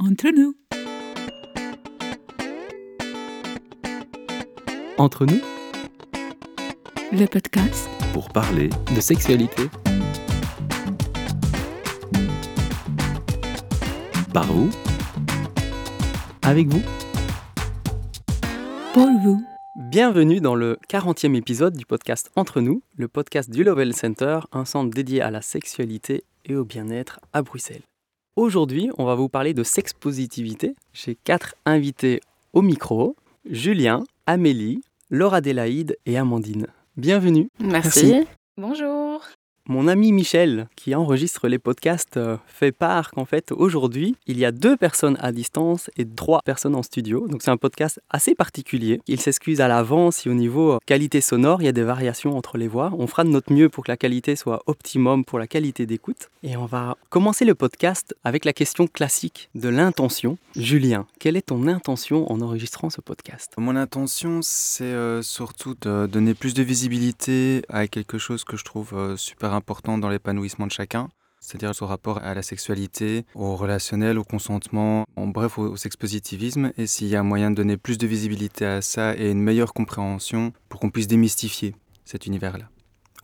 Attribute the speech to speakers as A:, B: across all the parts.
A: Entre nous.
B: Entre nous,
A: Le podcast
B: pour parler de sexualité. Par vous, avec vous.
A: pour vous.
B: Bienvenue dans le 40e épisode du podcast Entre nous, le podcast du Lovell Center, un centre dédié à la sexualité et au bien-être à Bruxelles. Aujourd'hui, on va vous parler de sexpositivité. J'ai quatre invités au micro Julien, Amélie, Laura Adélaïde et Amandine. Bienvenue.
C: Merci. Bonjour.
B: Mon ami Michel, qui enregistre les podcasts, euh, fait part qu'en fait, aujourd'hui, il y a deux personnes à distance et trois personnes en studio. Donc, c'est un podcast assez particulier. Il s'excuse à l'avance si au niveau euh, qualité sonore, il y a des variations entre les voix. On fera de notre mieux pour que la qualité soit optimum pour la qualité d'écoute. Et on va commencer le podcast avec la question classique de l'intention. Julien, quelle est ton intention en enregistrant ce podcast?
D: Mon intention, c'est euh, surtout de donner plus de visibilité à quelque chose que je trouve super important dans l'épanouissement de chacun, c'est-à-dire son rapport à la sexualité, au relationnel, au consentement, en bref au, au sexpositivisme, et s'il y a moyen de donner plus de visibilité à ça et une meilleure compréhension pour qu'on puisse démystifier cet univers-là.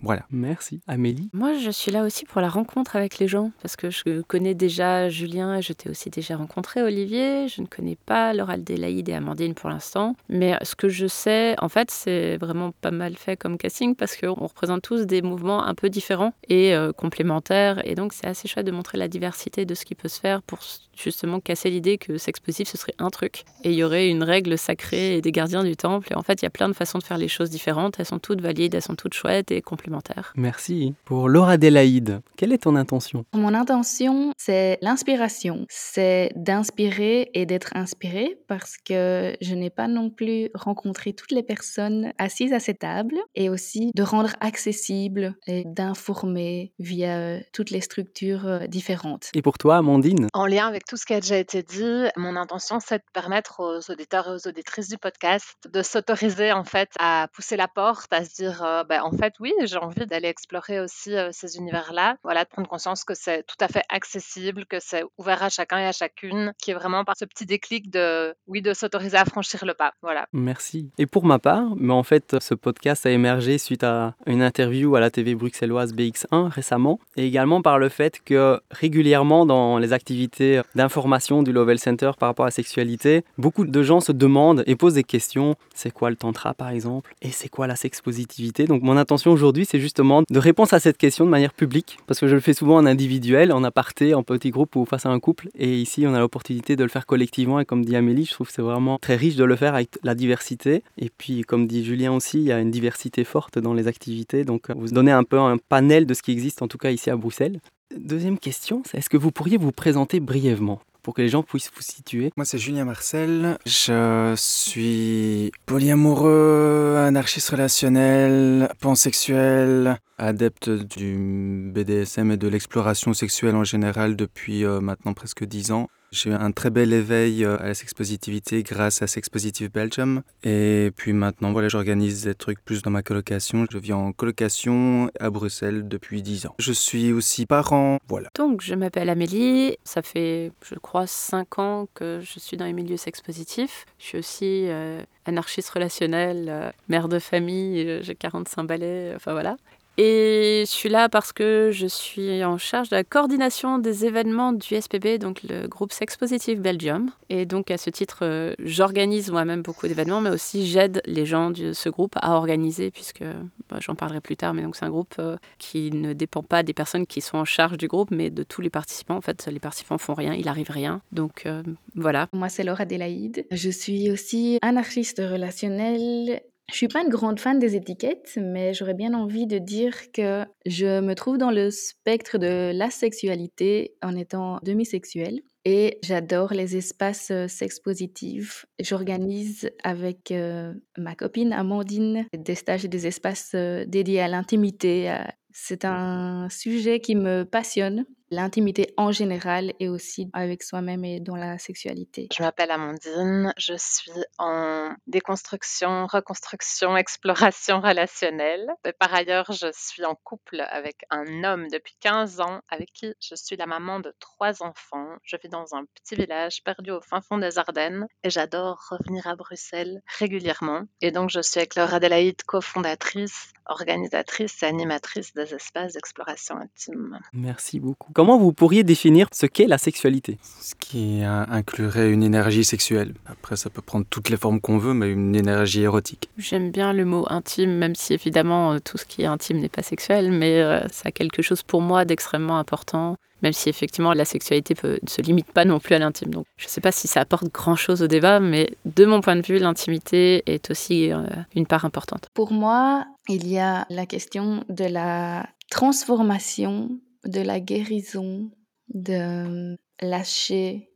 D: Voilà.
B: Merci. Amélie
C: Moi, je suis là aussi pour la rencontre avec les gens, parce que je connais déjà Julien et je t'ai aussi déjà rencontré, Olivier. Je ne connais pas Laura Adélaïde et Amandine pour l'instant. Mais ce que je sais, en fait, c'est vraiment pas mal fait comme casting, parce qu'on représente tous des mouvements un peu différents et euh, complémentaires. Et donc, c'est assez chouette de montrer la diversité de ce qui peut se faire pour justement casser l'idée que sexe positif, ce serait un truc. Et il y aurait une règle sacrée et des gardiens du temple. Et en fait, il y a plein de façons de faire les choses différentes. Elles sont toutes valides, elles sont toutes chouettes et complémentaires.
B: Merci. Pour Laura Adélaïde, quelle est ton intention?
E: Mon intention, c'est l'inspiration. C'est d'inspirer et d'être inspiré parce que je n'ai pas non plus rencontré toutes les personnes assises à cette table et aussi de rendre accessible et d'informer via toutes les structures différentes.
B: Et pour toi, Amandine?
F: En lien avec tout ce qui a déjà été dit, mon intention, c'est de permettre aux auditeurs et aux auditrices du podcast de s'autoriser en fait à pousser la porte, à se dire, euh, ben, en fait, oui, j'ai envie d'aller explorer aussi ces univers-là. Voilà, de prendre conscience que c'est tout à fait accessible, que c'est ouvert à chacun et à chacune, qui est vraiment par ce petit déclic de, oui, de s'autoriser à franchir le pas. Voilà.
B: Merci. Et pour ma part, mais en fait, ce podcast a émergé suite à une interview à la TV bruxelloise BX1 récemment, et également par le fait que régulièrement dans les activités d'information du Lovell Center par rapport à la sexualité, beaucoup de gens se demandent et posent des questions. C'est quoi le tantra par exemple? Et c'est quoi la sexpositivité? Donc mon intention aujourd'hui, c'est justement de répondre à cette question de manière publique, parce que je le fais souvent en individuel, en aparté, en petit groupe ou face à un couple, et ici on a l'opportunité de le faire collectivement, et comme dit Amélie, je trouve que c'est vraiment très riche de le faire avec la diversité, et puis comme dit Julien aussi, il y a une diversité forte dans les activités, donc vous donnez un peu un panel de ce qui existe en tout cas ici à Bruxelles. Deuxième question, c'est est-ce que vous pourriez vous présenter brièvement? Pour que les gens puissent vous situer
D: Moi, c'est Julien Marcel. Je suis polyamoureux, anarchiste relationnel, pansexuel, adepte du BDSM et de l'exploration sexuelle en général depuis euh, maintenant presque 10 ans. J'ai eu un très bel éveil euh, à la sexpositivité grâce à Sex Positive Belgium. Et puis maintenant, voilà, j'organise des trucs plus dans ma colocation. Je vis en colocation à Bruxelles depuis 10 ans. Je suis aussi parent, voilà.
C: Donc, je m'appelle Amélie. Ça fait, je crois, 5 ans que je suis dans les milieux sex-positifs. Je suis aussi euh, anarchiste relationnelle, euh, mère de famille, j'ai 45 balais, enfin voilà. Et je suis là parce que je suis en charge de la coordination des événements du SPB, donc le groupe Sex Positive Belgium. Et donc à ce titre, euh, j'organise moi-même beaucoup d'événements, mais aussi j'aide les gens de ce groupe à organiser, puisque bah, j'en parlerai plus tard, mais donc c'est un groupe euh, qui ne dépend pas des personnes qui sont en charge du groupe, mais de tous les participants. En fait, les participants font rien, il arrive rien. Donc euh, voilà.
E: Moi, c'est Laura Adélaïde. Je suis aussi anarchiste relationnel je suis pas une grande fan des étiquettes, mais j'aurais bien envie de dire que je me trouve dans le spectre de la sexualité en étant demisexuelle. Et j'adore les espaces euh, sex positifs. J'organise avec euh, ma copine Amandine des stages et des espaces euh, dédiés à l'intimité. C'est un sujet qui me passionne. L'intimité en général et aussi avec soi-même et dans la sexualité.
F: Je m'appelle Amandine, je suis en déconstruction, reconstruction, exploration relationnelle. par ailleurs, je suis en couple avec un homme depuis 15 ans avec qui je suis la maman de trois enfants. Je vis dans un petit village perdu au fin fond des Ardennes et j'adore revenir à Bruxelles régulièrement. Et donc, je suis avec Laura Adélaïde, cofondatrice, organisatrice et animatrice des espaces d'exploration intime.
B: Merci beaucoup. Comment vous pourriez définir ce qu'est la sexualité?
D: Ce qui inclurait une énergie sexuelle. Après, ça peut prendre toutes les formes qu'on veut, mais une énergie érotique.
C: J'aime bien le mot intime, même si évidemment euh, tout ce qui est intime n'est pas sexuel, mais euh, ça a quelque chose pour moi d'extrêmement important même si effectivement la sexualité ne se limite pas non plus à l'intime. Donc je ne sais pas si ça apporte grand-chose au débat, mais de mon point de vue, l'intimité est aussi euh, une part importante.
E: Pour moi, il y a la question de la transformation, de la guérison, de lâcher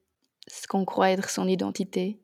E: ce qu'on croit être son identité.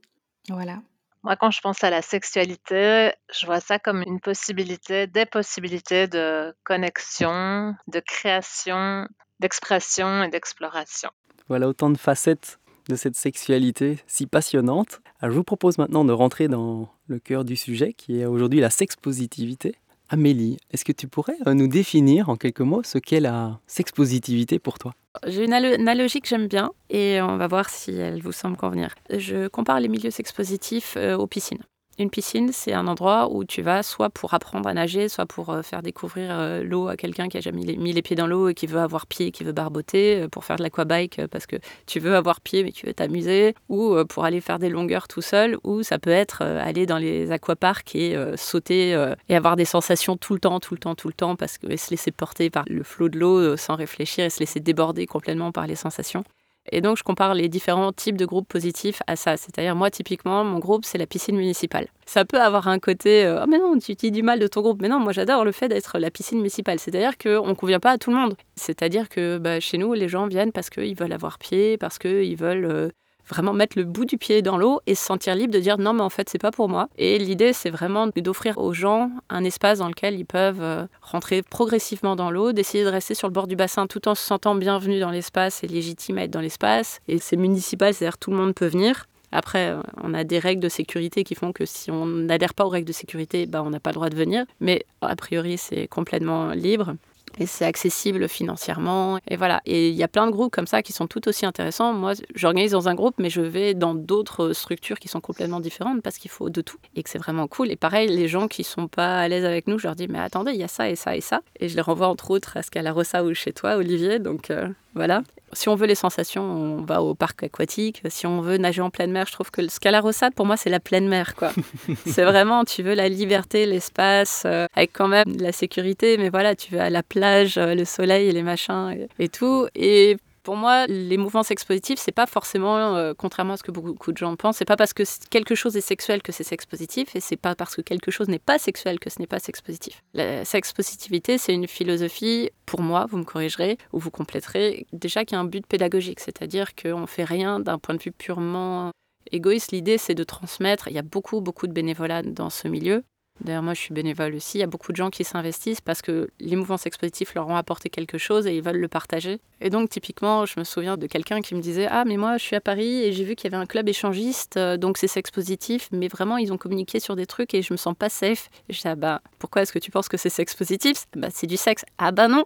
E: Voilà.
F: Moi, quand je pense à la sexualité, je vois ça comme une possibilité, des possibilités de connexion, de création, d'expression et d'exploration.
B: Voilà autant de facettes de cette sexualité si passionnante. je vous propose maintenant de rentrer dans le cœur du sujet qui est aujourd'hui la sexpositivité. Amélie, est-ce que tu pourrais euh, nous définir en quelques mots ce qu'est la sexpositivité pour toi?
C: J'ai une analogie que j'aime bien et on va voir si elle vous semble convenir. Je compare les milieux sexpositifs euh, aux piscines. Une piscine, c'est un endroit où tu vas soit pour apprendre à nager, soit pour euh, faire découvrir euh, l'eau à quelqu'un qui a jamais mis les, pieds dans l'eau et qui veut avoir pied, qui veut barboter, euh, pour faire de l'aquabike parce que tu veux avoir pied mais tu veux t'amuser, ou pour aller faire des longueurs tout seul, ou ça peut être aller dans les aquaparks et sauter et avoir des sensations tout le temps, tout le temps, tout le temps, parce que se laisser porter par le flot de l'eau sans réfléchir et se laisser déborder complètement par les sensations. Et donc, je compare les différents types de groupes positifs à ça. C'est-à-dire, moi, typiquement, mon groupe, c'est la piscine municipale. Ça peut avoir un côté euh, oh, mais non, tu dis du mal de ton groupe. Mais non, moi, j'adore le fait d'être la piscine municipale. C'est-à-dire qu'on ne convient pas à tout le monde. C'est-à-dire que bah, chez nous, les gens viennent parce qu'ils veulent avoir pied, parce qu'ils veulent. Vraiment mettre le bout du pied dans l'eau et se sentir libre de dire non mais en fait c'est pas pour moi. Et l'idée c'est vraiment d'offrir aux gens un espace dans lequel ils peuvent euh, rentrer progressivement dans l'eau, d'essayer de rester sur le bord du bassin tout en se sentant bienvenus dans l'espace et légitime à être dans l'espace. Et c'est municipal, c'est-à-dire tout le monde peut venir. Après, euh, on a des règles de sécurité qui font que si on n'adhère pas aux règles de sécurité, bah, on n'a pas le droit de venir. Mais a priori, c'est complètement libre et c'est accessible financièrement. Et voilà. Et il y a plein de groupes comme ça qui sont tout aussi intéressants. Moi, j'organise dans un groupe, mais je vais dans d'autres structures qui sont complètement différentes parce qu'il faut de tout et que c'est vraiment cool. Et pareil, les gens qui sont pas à l'aise avec nous, je leur dis mais attendez, il y a ça et ça et ça. Et je les renvoie entre autres à Scalarossa ou chez toi, Olivier. Donc euh, voilà. Si on veut les sensations, on va au parc aquatique. Si on veut nager en pleine mer, je trouve que le Scalarossa, pour moi, c'est la pleine mer. quoi. c'est vraiment, tu veux la liberté, l'espace, euh, avec quand même la sécurité, mais voilà, tu veux à la plage, euh, le soleil et les machins et, et tout. Et pour moi, les mouvements sexpositifs, c'est pas forcément, euh, contrairement à ce que beaucoup de gens pensent, c'est pas parce que quelque chose est sexuel que c'est sexpositif, et c'est pas parce que quelque chose n'est pas sexuel que ce n'est pas sexpositif. La sexpositivité, c'est une philosophie, pour moi, vous me corrigerez ou vous compléterez, déjà qui a un but pédagogique, c'est-à-dire qu'on fait rien d'un point de vue purement égoïste. L'idée, c'est de transmettre. Il y a beaucoup, beaucoup de bénévolat dans ce milieu. D'ailleurs, moi, je suis bénévole aussi. Il y a beaucoup de gens qui s'investissent parce que les mouvements expositifs leur ont apporté quelque chose et ils veulent le partager. Et donc, typiquement, je me souviens de quelqu'un qui me disait Ah, mais moi, je suis à Paris et j'ai vu qu'il y avait un club échangiste, euh, donc c'est sex positif, mais vraiment, ils ont communiqué sur des trucs et je me sens pas safe. Et je dis Ah, bah, pourquoi est-ce que tu penses que c'est sex positif Bah, c'est du sexe. Ah, bah non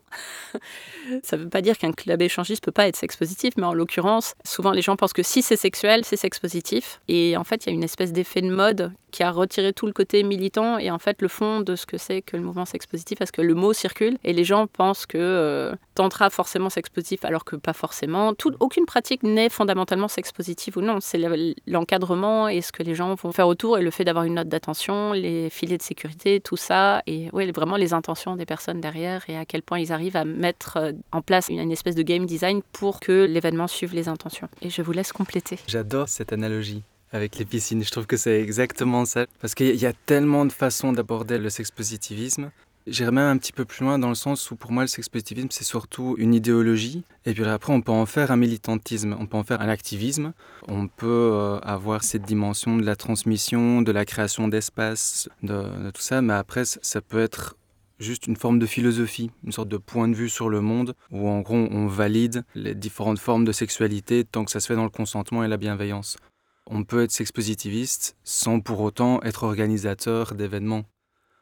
C: Ça veut pas dire qu'un club échangiste peut pas être sex positif, mais en l'occurrence, souvent les gens pensent que si c'est sexuel, c'est sex positif. Et en fait, il y a une espèce d'effet de mode qui a retiré tout le côté militant et en fait le fond de ce que c'est que le mouvement sexpositif parce que le mot circule et les gens pensent que euh, tantra forcément sexpositif alors que pas forcément. Aucune pratique n'est fondamentalement sexpositive ou non. C'est l'encadrement et ce que les gens vont faire autour et le fait d'avoir une note d'attention, les filets de sécurité, tout ça et ouais, vraiment les intentions des personnes derrière et à quel point ils arrivent à mettre euh, en place une espèce de game design pour que l'événement suive les intentions. Et je vous laisse compléter.
D: J'adore cette analogie avec les piscines. Je trouve que c'est exactement ça. Parce qu'il y a tellement de façons d'aborder le sexpositivisme. J'irais même un petit peu plus loin dans le sens où pour moi le sexpositivisme c'est surtout une idéologie et puis après on peut en faire un militantisme, on peut en faire un activisme, on peut euh, avoir cette dimension de la transmission, de la création d'espace, de, tout ça, mais après ça peut être juste une forme de philosophie, une sorte de point de vue sur le monde, où en gros on valide les différentes formes de sexualité tant que ça se fait dans le consentement et la bienveillance. On peut être sex-positiviste sans pour autant être organisateur d'événements.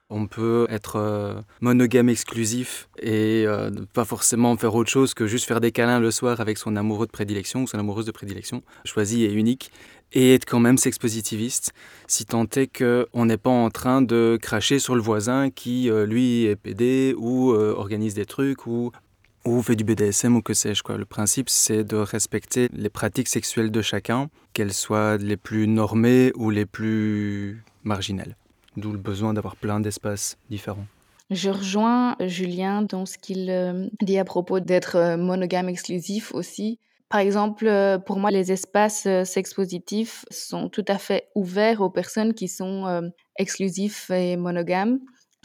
D: On peut être euh, monogame exclusif et euh, ne pas forcément faire autre chose que juste faire des câlins le soir avec son amoureux de prédilection ou son amoureuse de prédilection, choisi et unique, et être quand même sex-positiviste, si tant est qu'on n'est pas en train de cracher sur le voisin qui, euh, lui, est PD ou organise des trucs ou, ou fait du BDSM ou que sais-je. Le principe, c'est de respecter les pratiques sexuelles de chacun, qu'elles soient les plus normées ou les plus marginales d'où le besoin d'avoir plein d'espaces différents.
E: Je rejoins Julien dans ce qu'il euh, dit à propos d'être euh, monogame exclusif aussi. Par exemple, euh, pour moi, les espaces sex positifs sont tout à fait ouverts aux personnes qui sont exclusifs et monogames,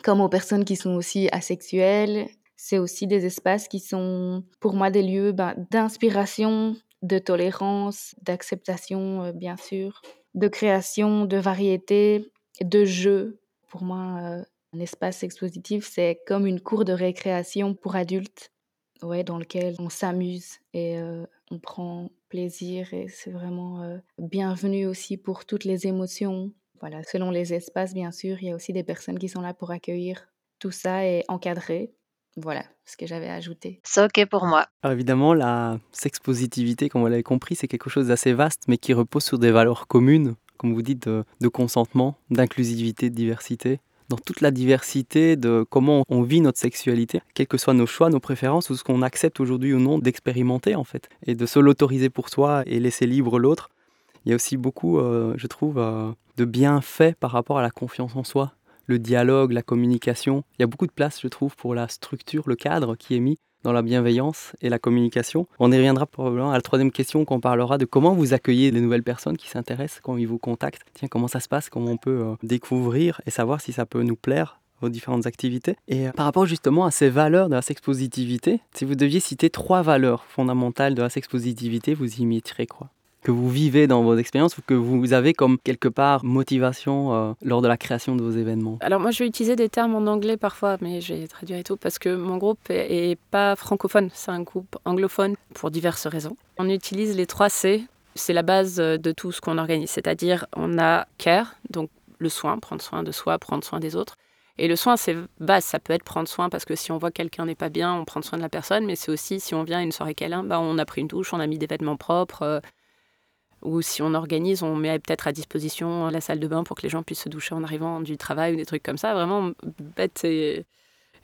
E: comme aux personnes qui sont aussi asexuelles. C'est aussi des espaces qui sont, pour moi, des lieux ben, d'inspiration, de tolérance, d'acceptation, bien sûr, de création, de variété de jeu. Pour moi, euh, un espace expositif, c'est comme une cour de récréation pour adultes, ouais, dans lequel on s'amuse et euh, on prend plaisir et c'est vraiment euh, bienvenu aussi pour toutes les émotions. Voilà, selon les espaces, bien sûr, il y a aussi des personnes qui sont là pour accueillir tout ça et encadrer. Voilà ce que j'avais ajouté.
F: C'est OK pour moi.
B: évidemment, la sexpositivité, comme vous l'avez compris, c'est quelque chose d'assez vaste, mais qui repose sur des valeurs communes comme vous dites, de, consentement, d'inclusivité, de diversité dans toute la diversité de comment on vit notre sexualité, quels que soient nos choix, nos préférences ou ce qu'on accepte aujourd'hui ou non d'expérimenter en fait, et de se l'autoriser pour soi et laisser libre l'autre. Il y a aussi beaucoup, euh, je trouve, euh, de bienfaits par rapport à la confiance en soi, le dialogue, la communication. Il y a beaucoup de place, je trouve, pour la structure, le cadre qui est mis dans la bienveillance et la communication. On y reviendra probablement à la troisième question qu'on parlera de comment vous accueillez les nouvelles personnes qui s'intéressent quand ils vous contactent. Tiens, comment ça se passe, comment on peut euh, découvrir et savoir si ça peut nous plaire vos différentes activités. Et euh, par rapport justement à ces valeurs de la sexpositivité, si vous deviez citer trois valeurs fondamentales de la sexpositivité, vous y mettrez quoi? Que vous vivez dans vos expériences ou que vous avez comme quelque part motivation euh, lors de la création de vos événements?
C: Alors moi je vais utiliser des termes en anglais parfois, mais je vais traduire et tout parce que mon groupe est, pas francophone, c'est un groupe anglophone pour diverses raisons. On utilise les trois C, c'est la base de tout ce qu'on organise, c'est-à-dire on a care, donc le soin, prendre soin de soi, prendre soin des autres. Et le soin, c'est base, ça peut être prendre soin parce que si on voit que quelqu'un n'est pas bien, on prend soin de la personne, mais c'est aussi si on vient une soirée câlin, bah, on a pris une douche, on a mis des vêtements propres, euh, ou si on organise, on met peut-être à disposition la salle de bain pour que les gens puissent se doucher en arrivant du travail ou des trucs comme ça. Vraiment bête et,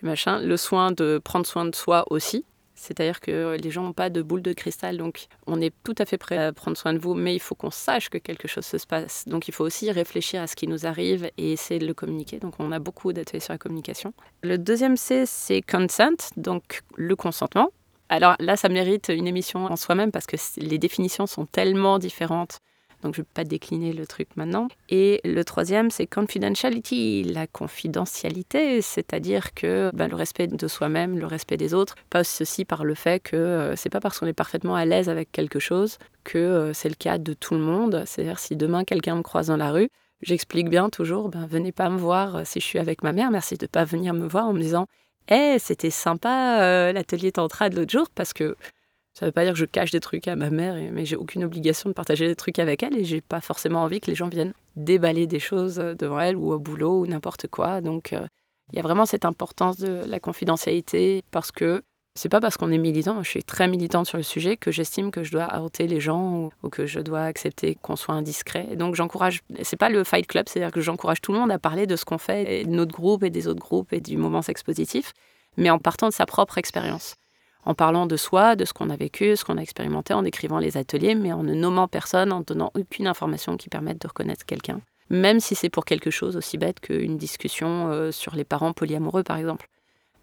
C: machin. Le soin de prendre soin de soi aussi. C'est-à-dire que les gens n'ont pas de boule de cristal, donc on est tout à fait prêt à prendre soin de vous, mais il faut qu'on sache que quelque chose se passe. Donc il faut aussi réfléchir à ce qui nous arrive et essayer de le communiquer. Donc on a beaucoup d'ateliers sur la communication. Le deuxième C, c'est consent, donc le consentement. Alors là, ça mérite une émission en soi-même parce que les définitions sont tellement différentes. Donc je ne vais pas décliner le truc maintenant. Et le troisième, c'est confidentiality, la confidentialité, c'est-à-dire que ben, le respect de soi-même, le respect des autres, passe aussi par le fait que euh, c'est pas parce qu'on est parfaitement à l'aise avec quelque chose que euh, c'est le cas de tout le monde. C'est-à-dire si demain quelqu'un me croise dans la rue, j'explique bien toujours, ben, venez pas me voir si je suis avec ma mère, merci de ne pas venir me voir en me disant eh, c'était sympa euh, l'atelier tantra de l'autre jour parce que ça ne veut pas dire que je cache des trucs à ma mère, mais j'ai aucune obligation de partager des trucs avec elle et j'ai pas forcément envie que les gens viennent déballer des choses devant elle ou au boulot ou n'importe quoi. Donc euh, il y a vraiment cette importance de la confidentialité parce que c'est pas parce qu'on est militant, je suis très militante sur le sujet, que j'estime que je dois arrêter les gens ou, que je dois accepter qu'on soit indiscret. donc j'encourage, c'est pas le fight club, c'est-à-dire que j'encourage tout le monde à parler de ce qu'on fait, de notre groupe et des autres groupes et du moment expositif, mais en partant de sa propre expérience. En parlant de soi, de ce qu'on a vécu, ce qu'on a expérimenté, en écrivant les ateliers, mais en ne nommant personne, en donnant aucune information qui permette de reconnaître quelqu'un. Même si c'est pour quelque chose aussi bête qu'une discussion euh, sur les parents polyamoureux, par exemple.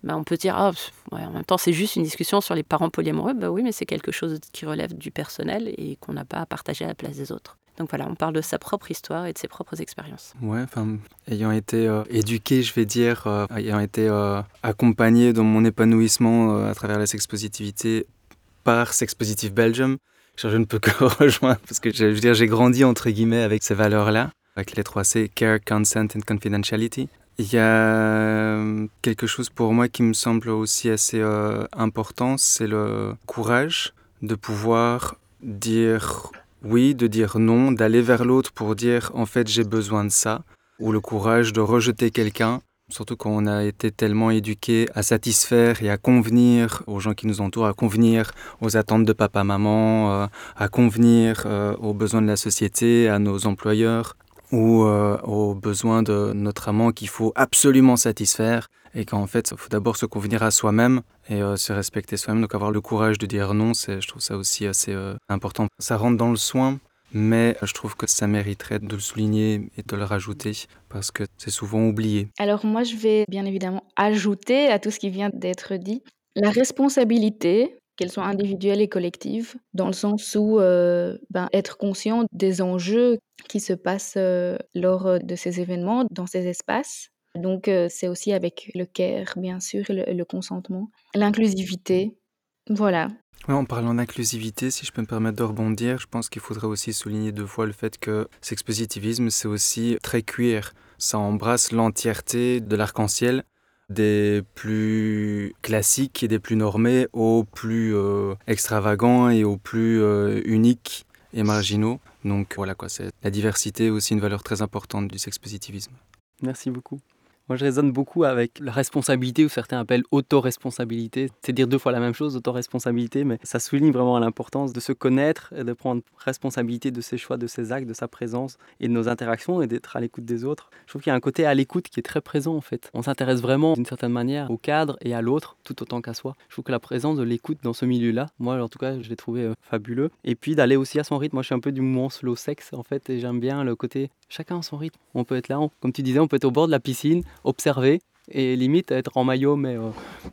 C: Bah, on peut dire, ah, en même temps, c'est juste une discussion sur les parents polyamoureux. Bah oui, mais c'est quelque chose qui relève du personnel et qu'on n'a pas à partager à la place des autres. Donc voilà, on parle de sa propre histoire et de ses propres expériences.
D: Ouais, enfin, ayant été euh, éduqué, je vais dire, euh, ayant été euh, accompagné dans mon épanouissement à travers la sexpositivité par Sexpositive Belgium, je ne peux que rejoindre parce que je veux dire, j'ai grandi entre guillemets avec ces valeurs-là, avec les trois C, care, consent and confidentiality. Il y a quelque chose pour moi qui me semble aussi assez important, c'est le courage de pouvoir dire oui, de dire non, d'aller vers l'autre pour dire en fait j'ai besoin de ça, ou le courage de rejeter quelqu'un, surtout quand on a été tellement éduqué à satisfaire et à convenir aux gens qui nous entourent, à convenir aux attentes de papa-maman, euh, à convenir euh, aux besoins de la société, à nos employeurs ou euh, aux besoins de notre amant qu'il faut absolument satisfaire et qu'en fait, il faut d'abord se convenir à soi-même et euh, se respecter soi-même. Donc avoir le courage de dire non, c'est, je trouve ça aussi assez euh, important. Ça rentre dans le soin, mais je trouve que ça mériterait de le souligner et de le rajouter parce que c'est souvent oublié.
E: Alors moi, je vais bien évidemment ajouter à tout ce qui vient d'être dit la responsabilité qu'elles soient individuelles et collectives, dans le sens où euh, ben, être conscient des enjeux qui se passent lors de ces événements, dans ces espaces, donc, c'est aussi avec le care, bien sûr, le, le consentement. L'inclusivité, voilà.
D: en parlant d'inclusivité, si je peux me permettre de rebondir, je pense qu'il faudrait aussi souligner deux fois le fait que sexpositivisme, c'est aussi très queer. Ça embrasse l'entièreté de l'arc-en-ciel, des plus classiques et des plus normés aux plus extravagants et aux plus uniques et marginaux. Donc voilà quoi, c'est la diversité aussi une valeur très importante du sexpositivisme.
B: Merci beaucoup. Moi, je raisonne beaucoup avec la responsabilité, ou certains appellent autoresponsabilité. C'est dire deux fois la même chose, autoresponsabilité, mais ça souligne vraiment l'importance de se connaître et de prendre responsabilité de ses choix, de ses actes, de sa présence et de nos interactions et d'être à l'écoute des autres. Je trouve qu'il y a un côté à l'écoute qui est très présent en fait. On s'intéresse vraiment d'une certaine manière au cadre et à l'autre tout autant qu'à soi. Je trouve que la présence de l'écoute dans ce milieu-là, moi en tout cas, je l'ai trouvé euh, fabuleux. Et puis d'aller aussi à son rythme. Moi, je suis un peu du mouvement slow sex en fait et j'aime bien le côté chacun à son rythme. On peut être là, comme tu disais, on peut être au bord de la piscine, observer et limite être en maillot, mais euh,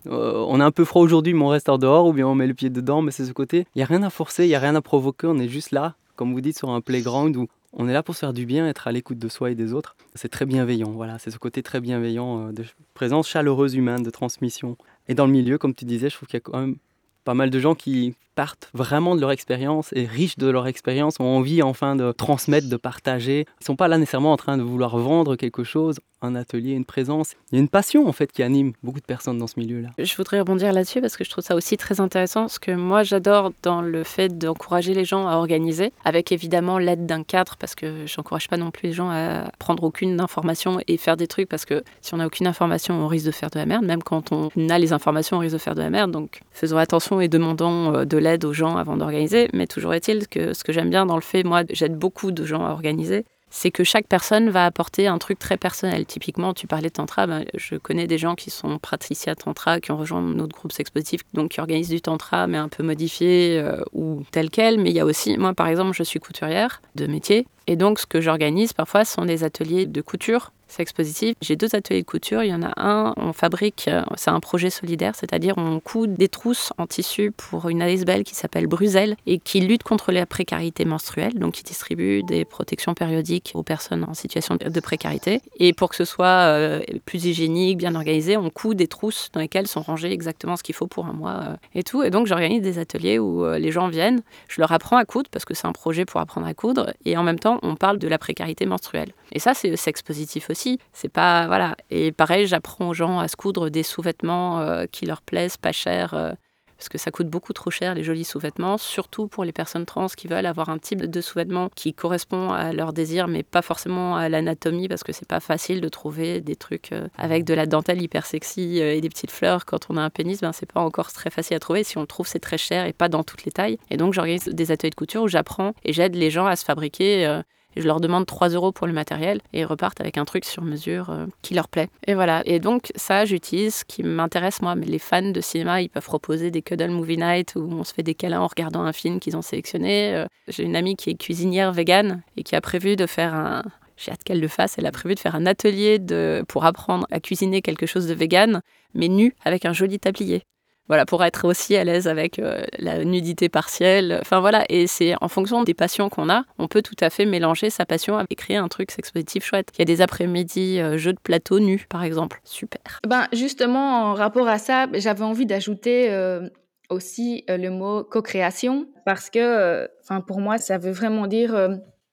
B: euh, on a un peu froid aujourd'hui, mais on reste dehors ou bien on met le pied dedans, mais c'est ce côté. Il n'y a rien à forcer, il n'y a rien à provoquer, on est juste là, comme vous dites, sur un playground où on est là pour se faire du bien, être à l'écoute de soi et des autres. C'est très bienveillant, voilà, c'est ce côté très bienveillant euh, de présence chaleureuse humaine, de transmission. Et dans le milieu, comme tu disais, je trouve qu'il y a quand même pas mal de gens qui partent vraiment de leur expérience et riches de leur expérience, ont envie enfin de transmettre, de partager. Ils ne sont pas là nécessairement en train de vouloir vendre quelque chose, un atelier, une présence. Il y a une passion en fait qui anime beaucoup de personnes dans ce milieu-là.
C: Je voudrais rebondir là-dessus parce que je trouve ça aussi très intéressant. Ce que moi j'adore dans le fait d'encourager les gens à organiser, avec évidemment l'aide d'un cadre, parce que j'encourage pas non plus les gens à prendre aucune information et faire des trucs, parce que si on n'a aucune information, on risque de faire de la merde. Même quand on a les informations, on risque de faire de la merde. Donc faisons attention et demandons euh, de l'aide aux gens avant d'organiser. Mais toujours est-il que ce que j'aime bien dans le fait, moi j'aide beaucoup de gens à organiser, c'est que chaque personne va apporter un truc très personnel. Typiquement, tu parlais de tantra, ben, je connais des gens qui sont praticiens tantra, qui ont rejoint notre groupe sexpositif, donc qui organisent du tantra, mais un peu modifié euh, ou tel quel. Mais il y a aussi, moi par exemple, je suis couturière de métier, et donc ce que j'organise parfois sont des ateliers de couture expositif. J'ai deux ateliers de couture. Il y en a un, on fabrique, euh, c'est un projet solidaire, c'est-à-dire on coud des trousses en tissu pour une ASBL qui s'appelle Bruxelles et qui lutte contre la précarité menstruelle, donc qui distribue des protections périodiques aux personnes en situation de précarité. Et pour que ce soit euh, plus hygiénique, bien organisé, on coud des trousses dans lesquelles sont rangées exactement ce qu'il faut pour un mois euh, et tout. Et donc j'organise des ateliers où les gens viennent, je leur apprends à coudre parce que c'est un projet pour apprendre à coudre et en même temps on parle de la précarité menstruelle. Et ça c'est sexe positif aussi c'est pas voilà. Et pareil, j'apprends aux gens à se coudre des sous-vêtements euh, qui leur plaisent, pas cher, euh, parce que ça coûte beaucoup trop cher les jolis sous-vêtements, surtout pour les personnes trans qui veulent avoir un type de sous-vêtements qui correspond à leur désir, mais pas forcément à l'anatomie, parce que c'est pas facile de trouver des trucs euh, avec de la dentelle hyper sexy et des petites fleurs quand on a un pénis. Ben c'est pas encore très facile à trouver. Si on le trouve, c'est très cher et pas dans toutes les tailles. Et donc j'organise des ateliers de couture où j'apprends et j'aide les gens à se fabriquer je leur demande 3 euros pour le matériel et ils repartent avec un truc sur mesure euh, qui leur plaît. Et voilà. Et donc, ça, j'utilise ce qui m'intéresse, moi. Mais les fans de cinéma, ils peuvent proposer des cuddle movie night où on se fait des câlins en regardant un film qu'ils ont sélectionné. Euh, j'ai une amie qui est cuisinière végane et qui a prévu de faire un, j'ai hâte qu'elle le fasse. Elle a prévu de faire un atelier de, pour apprendre à cuisiner quelque chose de vegan, mais nu, avec un joli tablier voilà, pour être aussi à l'aise avec euh, la nudité partielle. Enfin voilà, et c'est en fonction des passions qu'on a, on peut tout à fait mélanger sa passion avec créer un truc sexpositif chouette. Il y a des après-midi euh, jeux de plateau nus, par exemple. Super.
E: Ben justement, en rapport à ça, j'avais envie d'ajouter euh, aussi le mot co-création parce que, pour moi, ça veut vraiment dire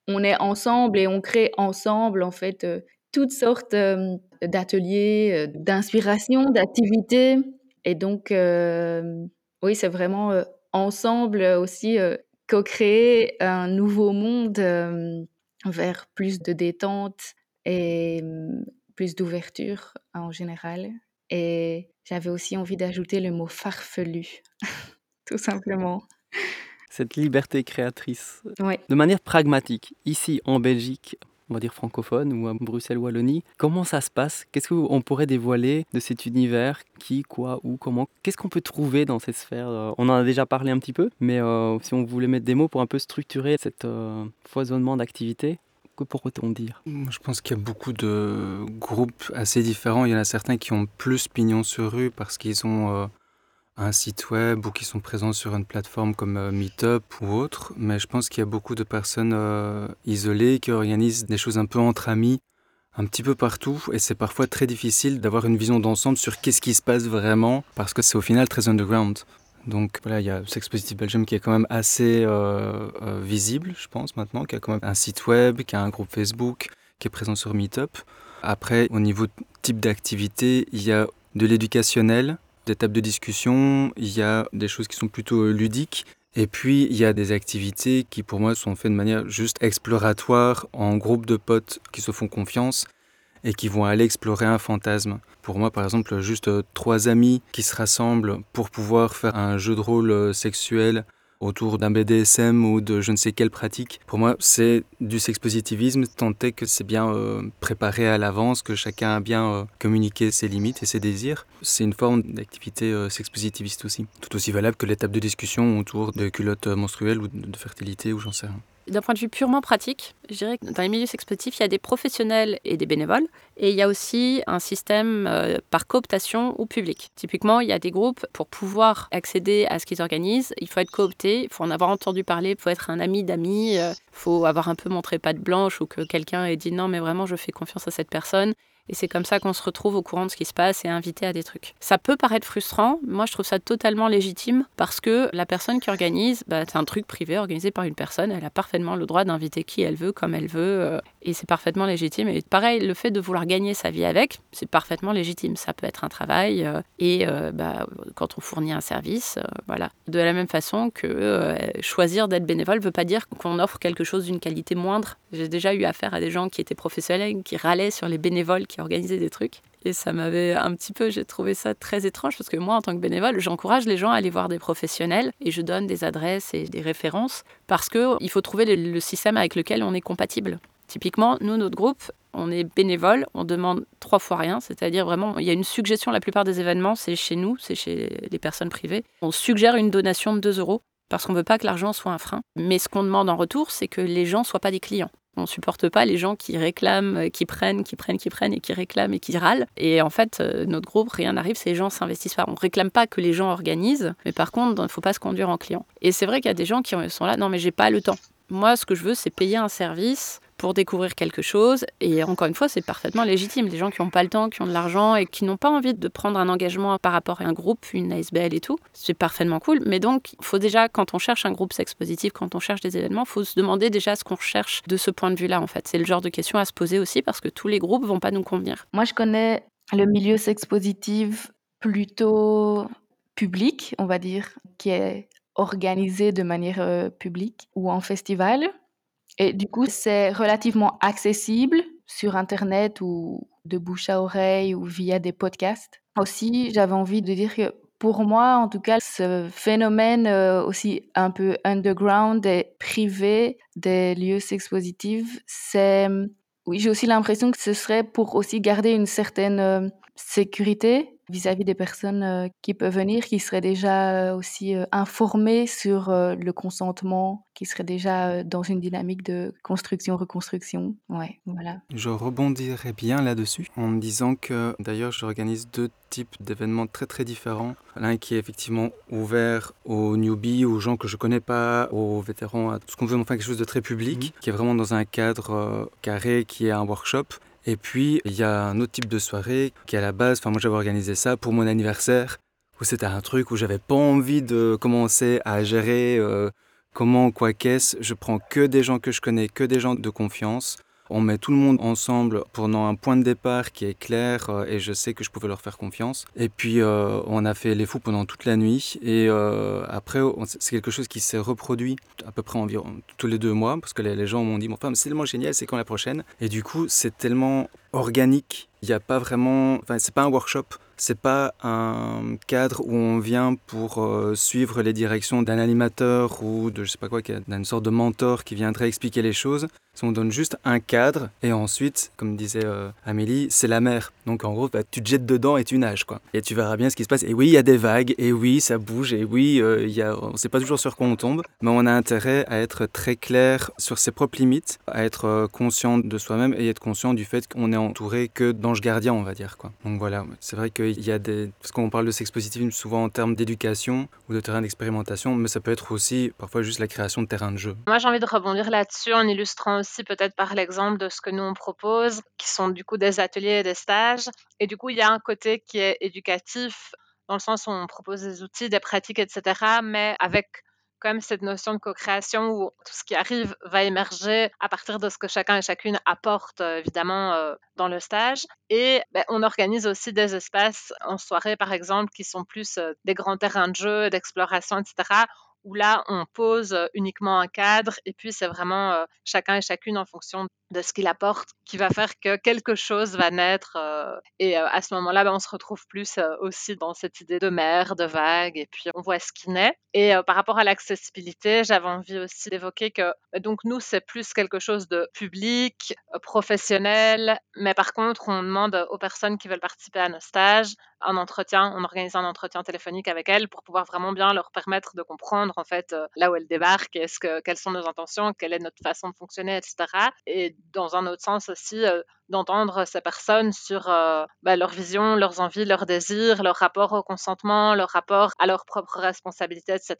E: on est ensemble et on crée ensemble en fait toutes sortes d'ateliers, d'inspiration, d'activités. Et donc, oui, c'est vraiment ensemble aussi co-créer un nouveau monde vers plus de détente et plus d'ouverture en général. Et j'avais aussi envie d'ajouter le mot farfelu, tout simplement.
B: Cette liberté créatrice.
E: Oui.
B: De manière pragmatique, ici en Belgique, on va dire francophone ou à Bruxelles Wallonie. Comment ça se passe? Qu'est-ce qu'on pourrait dévoiler de cet univers? Qui, quoi, où, comment? Qu'est-ce qu'on peut trouver dans cette sphère euh, On en a déjà parlé un petit peu, mais euh, si on voulait mettre des mots pour un peu structurer cet euh, foisonnement d'activités, que pourrait-on dire?
D: Je pense qu'il y a beaucoup de groupes assez différents. Il y en a certains qui ont plus pignon sur rue parce qu'ils ont un site web ou qui sont présents sur une plateforme comme euh, Meetup ou autre, mais je pense qu'il y a beaucoup de personnes euh, isolées qui organisent des choses un peu entre amis, un petit peu partout, et c'est parfois très difficile d'avoir une vision d'ensemble sur qu'est-ce qui se passe vraiment, parce que c'est au final très underground. Donc voilà, il y a Sex Positive Belgium qui est quand même assez euh, visible, je pense maintenant, qui a quand même un site web, qui a un groupe Facebook, qui est présent sur Meetup. Après, au niveau type d'activité, il y a de l'éducationnel, des tables de discussion, il y a des choses qui sont plutôt euh, ludiques. Et puis, il y a des activités qui, pour moi, sont faites de manière juste exploratoire, en groupe de potes qui se font confiance et qui vont aller explorer un fantasme. Pour moi, par exemple, juste euh, trois amis qui se rassemblent pour pouvoir faire un jeu de rôle euh, sexuel autour d'un BDSM ou de je ne sais quelle pratique. Pour moi, c'est du sexpositivisme, tant est que c'est bien euh, préparé à l'avance, que chacun a bien euh, communiqué ses limites et ses désirs. C'est une forme d'activité euh, sexpositiviste aussi, tout aussi valable que l'étape de discussion autour de culottes menstruelles ou de fertilité ou j'en sais rien.
C: D'un point de vue purement pratique, je dirais que dans les milieux sexpositifs, il y a des professionnels et des bénévoles. Et il y a aussi un système euh, par cooptation ou public. Typiquement, il y a des groupes, pour pouvoir accéder à ce qu'ils organisent, il faut être coopté, il faut en avoir entendu parler, il faut être un ami d'amis, il euh, faut avoir un peu montré patte blanche ou que quelqu'un ait dit non, mais vraiment, je fais confiance à cette personne. Et c'est comme ça qu'on se retrouve au courant de ce qui se passe et invité à des trucs. Ça peut paraître frustrant, moi je trouve ça totalement légitime parce que la personne qui organise, bah, c'est un truc privé organisé par une personne, elle a parfaitement le droit d'inviter qui elle veut, comme elle veut, euh, et c'est parfaitement légitime. Et pareil, le fait de vouloir gagner sa vie avec, c'est parfaitement légitime. Ça peut être un travail euh, et euh, bah, quand on fournit un service, voilà. De la même façon que choisir d'être bénévole ne veut pas dire qu'on offre quelque chose d'une qualité moindre. J'ai déjà eu affaire à des gens qui étaient professionnels, qui râlaient sur les bénévoles qui organiser des trucs. Et ça m'avait un petit peu, j'ai trouvé ça très étrange parce que moi, en tant que bénévole, j'encourage les gens à aller voir des professionnels et je donne des adresses et des références parce qu'il faut trouver le, système avec lequel on est compatible. Typiquement, nous, notre groupe, on est bénévole, on demande trois fois rien, c'est-à-dire vraiment, il y a une suggestion, la plupart des événements, c'est chez nous, c'est chez les personnes privées. On suggère une donation de 2 euros parce qu'on ne veut pas que l'argent soit un frein. Mais ce qu'on demande en retour, c'est que les gens ne soient pas des clients. On supporte pas les gens qui réclament, euh, qui prennent, qui prennent, qui prennent et qui réclament et qui râlent. Et en fait, euh, notre groupe, rien n'arrive, ces gens s'investissent pas. On réclame pas que les gens organisent, mais par contre, il ne faut pas se conduire en client. Et c'est vrai qu'il y a des gens qui sont là, non mais j'ai pas le temps. Moi, ce que je veux, c'est payer un service pour découvrir quelque chose. Et encore une fois, c'est parfaitement légitime. Les gens qui n'ont pas le temps, qui ont de l'argent et qui n'ont pas envie de prendre un engagement par rapport à un groupe, une ASBL et tout, c'est parfaitement cool. Mais donc, il faut déjà, quand on cherche un groupe sex positif, quand on cherche des événements, il faut se demander déjà ce qu'on recherche de ce point de vue-là, en fait. C'est le genre de question à se poser aussi parce que tous les groupes vont pas nous convenir.
E: Moi, je connais le milieu sex positif plutôt public, on va dire, qui est organisé de manière euh, publique ou en festival. Et du coup, c'est relativement accessible sur Internet ou de bouche à oreille ou via des podcasts. Aussi, j'avais envie de dire que pour moi, en tout cas, ce phénomène euh, aussi un peu underground et privé des lieux sexpositifs, c'est... Oui, j'ai aussi l'impression que ce serait pour aussi garder une certaine euh, sécurité vis-à-vis des personnes euh, qui peuvent venir, qui seraient déjà aussi euh, informées sur le consentement, qui seraient déjà dans une dynamique de construction-reconstruction. Ouais, voilà.
D: Je rebondirais bien là-dessus en disant que d'ailleurs j'organise deux types d'événements très très différents. L'un qui est effectivement ouvert aux newbies, aux gens que je connais pas, aux vétérans, à tout ce qu'on veut, enfin quelque chose de très public, mmh. qui est vraiment dans un cadre carré, qui est un workshop et puis, il y a un autre type de soirée qui, à la base, enfin, moi j'avais organisé ça pour mon anniversaire, où c'était un truc où j'avais pas envie de commencer à gérer euh, comment, quoi, qu'est-ce. Je prends que des gens que je connais, que des gens de confiance. On met tout le monde ensemble pendant un point de départ qui est clair euh, et je sais que je pouvais leur faire confiance. Et puis euh, on a fait les fous pendant toute la nuit et euh, après c'est quelque chose qui s'est reproduit à peu près environ tous les deux mois parce que les, gens m'ont dit bon, c'est tellement génial, c'est quand la prochaine? Et du coup c'est tellement organique, il n'y a pas vraiment, enfin c'est pas un workshop c'est pas un cadre où on vient pour suivre les directions d'un animateur ou de je sais pas quoi, d'une sorte de mentor qui viendrait expliquer les choses. On donne juste un cadre et ensuite, comme disait euh, Amélie, c'est la mer. Donc en gros, bah, tu te jettes dedans et tu nages quoi. Et tu verras bien ce qui se passe. Et oui, il y a des vagues, et oui, ça bouge, et oui, euh, y a, on sait pas toujours sur quoi on tombe, mais on a intérêt à être très clair sur ses propres limites, à être conscient de soi-même et être conscient du fait qu'on est entouré que d'anges gardiens, on va dire quoi. Donc voilà, c'est vrai que il y a des... Parce qu'on parle de sex positivisme souvent en termes d'éducation ou de terrain d'expérimentation, mais ça peut être aussi parfois juste la création de terrains de jeu.
F: Moi, j'ai envie de rebondir là-dessus en illustrant aussi peut-être par l'exemple de ce que nous on propose, qui sont du coup des ateliers et des stages. Et du coup, il y a un côté qui est éducatif, dans le sens où on propose des outils, des pratiques, etc., mais avec quand même cette notion de co-création où tout ce qui arrive va émerger à partir de ce que chacun et chacune apporte euh, évidemment euh, dans le stage. Et ben, on organise aussi des espaces en soirée par exemple qui sont plus euh, des grands terrains de jeu, d'exploration, etc où là, on pose uniquement un cadre et puis c'est vraiment chacun et chacune en fonction de ce qu'il apporte qui va faire que quelque chose va naître. et à ce moment-là, ben, on se retrouve plus aussi dans cette idée de mer, de vague, et puis on voit ce qui naît. Et par rapport à l'accessibilité, j'avais envie aussi d'évoquer que donc nous, c'est plus quelque chose de public, professionnel, mais par contre, on demande aux personnes qui veulent participer à nos stages un entretien, on organise un entretien téléphonique avec elles pour pouvoir vraiment bien leur permettre de comprendre en fait là où elles débarquent, est-ce que, quelles sont nos intentions, quelle est notre façon de fonctionner, etc. Et dans un autre sens aussi, d'entendre ces personnes sur euh, bah, leur vision, leurs envies, leurs désirs, leur rapport au consentement, leur rapport à leurs propres responsabilités, etc.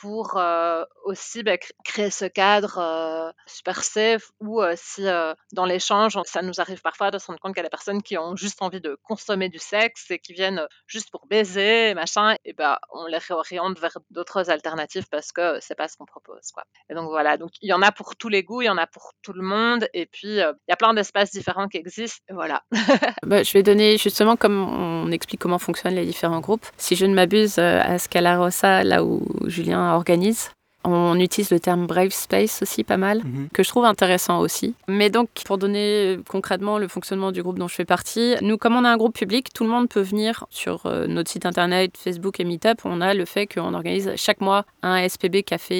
F: pour euh, aussi bah, créer ce cadre euh, super safe où si dans l'échange, ça nous arrive parfois de se rendre compte qu'il y a des personnes qui ont juste envie de consommer du sexe et qui viennent juste pour baiser, machin, et bah, on les réoriente vers d'autres alternatives parce que c'est pas ce qu'on propose. Quoi. Et donc voilà, donc il y en a pour tous les goûts, il y en a pour tout le monde, et puis il y a plein d'espaces différents qui existent. Voilà.
C: bah, je vais donner justement comme on explique comment fonctionnent les différents groupes. Si je ne m'abuse, à Scalarosa, là où Julien organise, on utilise le terme brave space aussi pas mal, mhm. que je trouve intéressant aussi. Mais donc, pour donner euh, concrètement le fonctionnement du groupe dont je fais partie, nous, comme on a un groupe public, tout le monde peut venir sur euh, notre site internet, Facebook et Meetup. On a le fait qu'on organise chaque mois un SPB café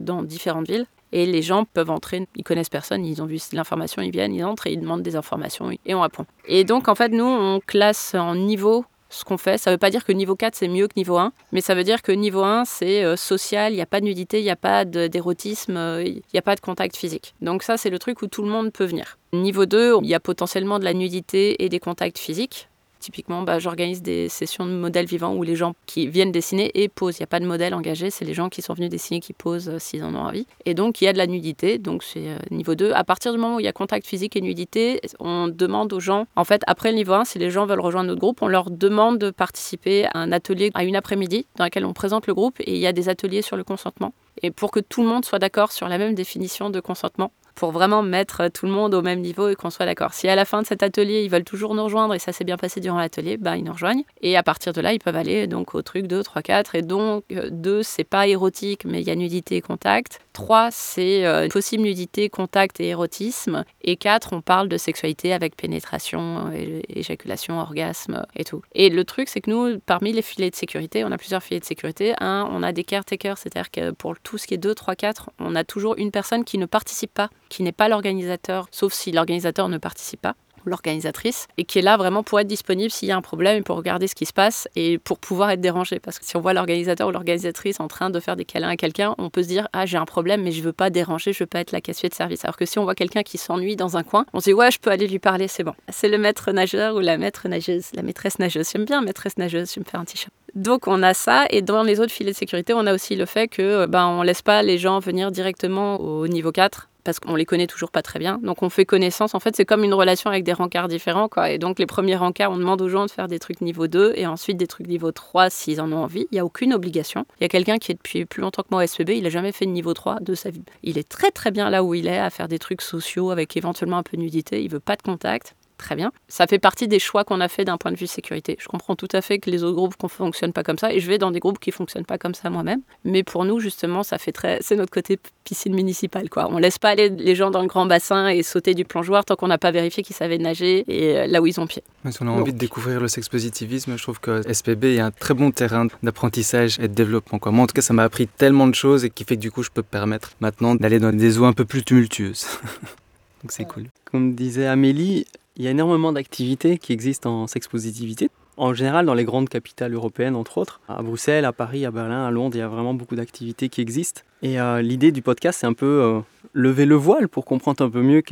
C: dans différentes villes. Et les gens peuvent entrer, ils connaissent personne, ils ont vu l'information, ils viennent, ils entrent et ils demandent des informations et on répond. Et donc en fait, nous, on classe en niveau ce qu'on fait. Ça ne veut pas dire que niveau 4, c'est mieux que niveau 1, mais ça veut dire que niveau 1, c'est euh, social, il n'y a pas de nudité, il n'y a pas d'érotisme, euh, il n'y a pas de contact physique. Donc ça, c'est le truc où tout le monde peut venir. Niveau 2, il y a potentiellement de la nudité et des contacts physiques. Typiquement, bah, j'organise des sessions de modèles vivants où les gens qui viennent dessiner et posent. Il n'y a pas de modèle engagé, c'est les gens qui sont venus dessiner qui posent euh, s'ils en ont envie. Et donc, il y a de la nudité, donc c'est euh, niveau 2. À partir du moment où il y a contact physique et nudité, on demande aux gens, en fait, après le niveau 1, si les gens veulent rejoindre notre groupe, on leur demande de participer à un atelier à une après-midi dans lequel on présente le groupe et il y a des ateliers sur le consentement. Et pour que tout le monde soit d'accord sur la même définition de consentement, pour vraiment mettre tout le monde au même niveau et qu'on soit d'accord. Si à la fin de cet atelier, ils veulent toujours nous rejoindre et ça s'est bien passé durant l'atelier, ben, ils nous rejoignent. Et à partir de là, ils peuvent aller donc au truc 2, 3, 4. Et donc, 2, euh, c'est pas érotique, mais il y a nudité et contact. 3, c'est euh, possible nudité, contact et érotisme. Et 4, on parle de sexualité avec pénétration, éjaculation, orgasme et tout. Et le truc, c'est que nous, parmi les filets de sécurité, on a plusieurs filets de sécurité. Un, on a des caretakers, c'est-à-dire que pour tout ce qui est 2, 3, 4, on a toujours une personne qui ne participe pas qui n'est pas l'organisateur, sauf si l'organisateur ne participe pas l'organisatrice, et qui est là vraiment pour être disponible s'il y a un problème pour regarder ce qui se passe et pour pouvoir être dérangé. Parce que si on voit l'organisateur ou l'organisatrice en train de faire des câlins à quelqu'un, on peut se dire Ah, j'ai un problème, mais je veux pas déranger, je veux pas être la casse de service. Alors que si on voit quelqu'un qui s'ennuie dans un coin, on se dit Ouais, je peux aller lui parler, c'est bon. C'est le maître nageur ou la maître nageuse, la maîtresse nageuse. J'aime bien maîtresse nageuse, je vais me faire un t-shirt. Donc on a ça et dans les autres filets de sécurité, on a aussi le fait que ben on laisse pas les gens venir directement au niveau 4 parce qu'on les connaît toujours pas très bien. Donc on fait connaissance. En fait, c'est comme une relation avec des rencarts différents. Et donc les premiers rencarts, on demande aux gens de faire des trucs niveau 2 et ensuite des trucs niveau 3 s'ils en ont envie. Il n'y a aucune obligation. Il y a quelqu'un qui est depuis plus longtemps que moi au SPB, il n'a jamais fait de niveau 3 de sa vie. Il est très très bien là où il est, à faire des trucs sociaux avec éventuellement un peu de nudité. Il veut pas de contact. Très bien. Ça fait partie des choix qu'on a fait d'un point de vue sécurité. Je comprends tout à fait que les autres groupes ne fonctionnent pas comme ça et je vais dans des groupes qui fonctionnent pas comme ça moi-même. Mais pour nous, justement, ça fait très. C'est notre côté piscine municipale, quoi. On laisse pas aller les gens dans le grand bassin et sauter du plongeoir tant qu'on n'a pas vérifié qu'ils savaient nager et euh, là où ils ont pied.
D: Mais si on a envie de découvrir le sexpositivisme, je trouve que SPB est un très bon terrain d'apprentissage et de développement. Quoi. Moi, en tout cas, ça m'a appris tellement de choses et qui fait que du coup, je peux me permettre maintenant d'aller dans des eaux un peu plus tumultueuses. Donc c'est cool.
B: Comme disait Amélie, il y a énormément d'activités qui existent en sexpositivité. En général, dans les grandes capitales européennes, entre autres, à Bruxelles, à Paris, à Berlin, à Londres, il y a vraiment beaucoup d'activités qui existent. Et euh, l'idée du podcast, c'est un peu euh, lever le voile pour comprendre un peu mieux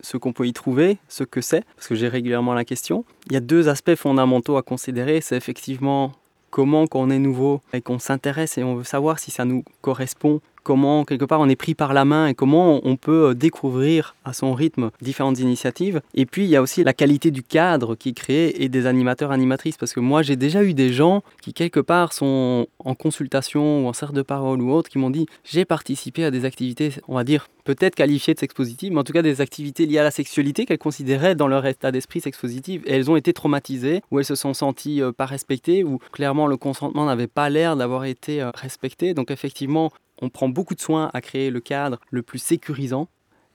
B: ce qu'on peut y trouver, ce que c'est, parce que j'ai régulièrement la question. Il y a deux aspects fondamentaux à considérer. C'est effectivement comment, on est nouveau et qu'on s'intéresse et on veut savoir si ça nous correspond, comment quelque part on est pris par la main et comment on peut euh, découvrir à son rythme différentes initiatives. Et puis il y a aussi la qualité du cadre qui est créé et des animateurs animatrices. Parce que moi j'ai déjà eu des gens qui quelque part sont en consultation ou en cercle de parole ou autre qui m'ont dit j'ai participé à des activités on va dire peut-être qualifiées de sexpositives mais en tout cas des activités liées à la sexualité qu'elles considéraient dans leur état d'esprit sexpositif. Et elles ont été traumatisées ou elles se sont senties euh, pas respectées ou clairement le consentement n'avait pas l'air d'avoir été euh, respecté. Donc effectivement on prend beaucoup de soin à créer le cadre le plus sécurisant,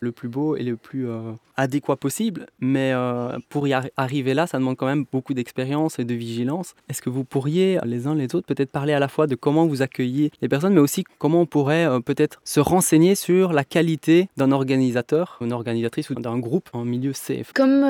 B: le plus beau et le plus euh, adéquat possible. Mais euh, pour y arriver là, ça demande quand même beaucoup d'expérience et de vigilance. Est-ce que vous pourriez, les uns les autres, peut-être parler à la fois de comment vous accueillez les personnes, mais aussi comment on pourrait euh, peut-être se renseigner sur la qualité d'un organisateur, une organisatrice ou d'un groupe en milieu safe
E: Comme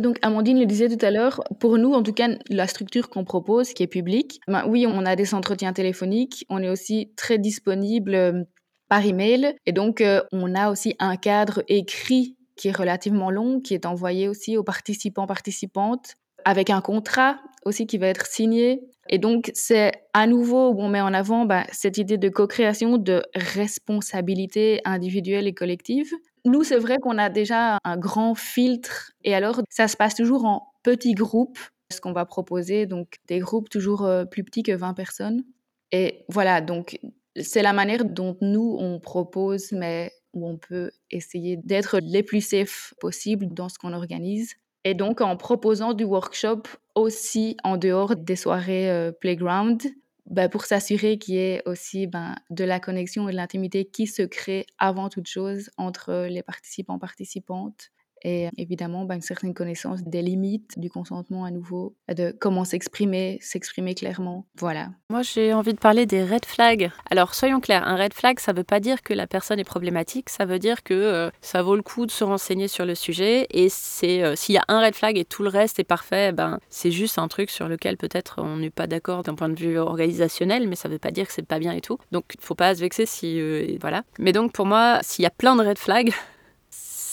E: donc Amandine le disait tout à l'heure, pour nous, en tout cas, la structure qu'on propose, qui est publique, ben oui, on a des entretiens téléphoniques, on est aussi très disponible par email. Et donc, on a aussi un cadre écrit qui est relativement long, qui est envoyé aussi aux participants, participantes, avec un contrat aussi qui va être signé. Et donc, c'est à nouveau où on met en avant bah, cette idée de co-création, de responsabilité individuelle et collective. Nous, c'est vrai qu'on a déjà un grand filtre. Et alors, ça se passe toujours en petits groupes, ce qu'on va proposer, donc des groupes toujours plus petits que 20 personnes. Et voilà, donc c'est la manière dont nous, on propose, mais où on peut essayer d'être les plus safe possible dans ce qu'on organise. Et donc, en proposant du workshop aussi en dehors des soirées euh, playground, ben, pour s'assurer qu'il y ait aussi ben, de la connexion et de l'intimité qui se crée avant toute chose entre les participants participantes et évidemment ben, une certaine connaissance des limites du consentement à nouveau, de comment s'exprimer, s'exprimer clairement. Voilà.
C: Moi, j'ai envie de parler des red flags. Alors, soyons clairs, un red flag, ça ne veut pas dire que la personne est problématique, ça veut dire que euh, ça vaut le coup de se renseigner sur le sujet. Et c'est euh, s'il y a un red flag et tout le reste est parfait, ben, c'est juste un truc sur lequel peut-être on n'est pas d'accord d'un point de vue organisationnel, mais ça ne veut pas dire que c'est pas bien et tout. Donc, il ne faut pas se vexer si. Euh, voilà. Mais donc, pour moi, s'il y a plein de red flags,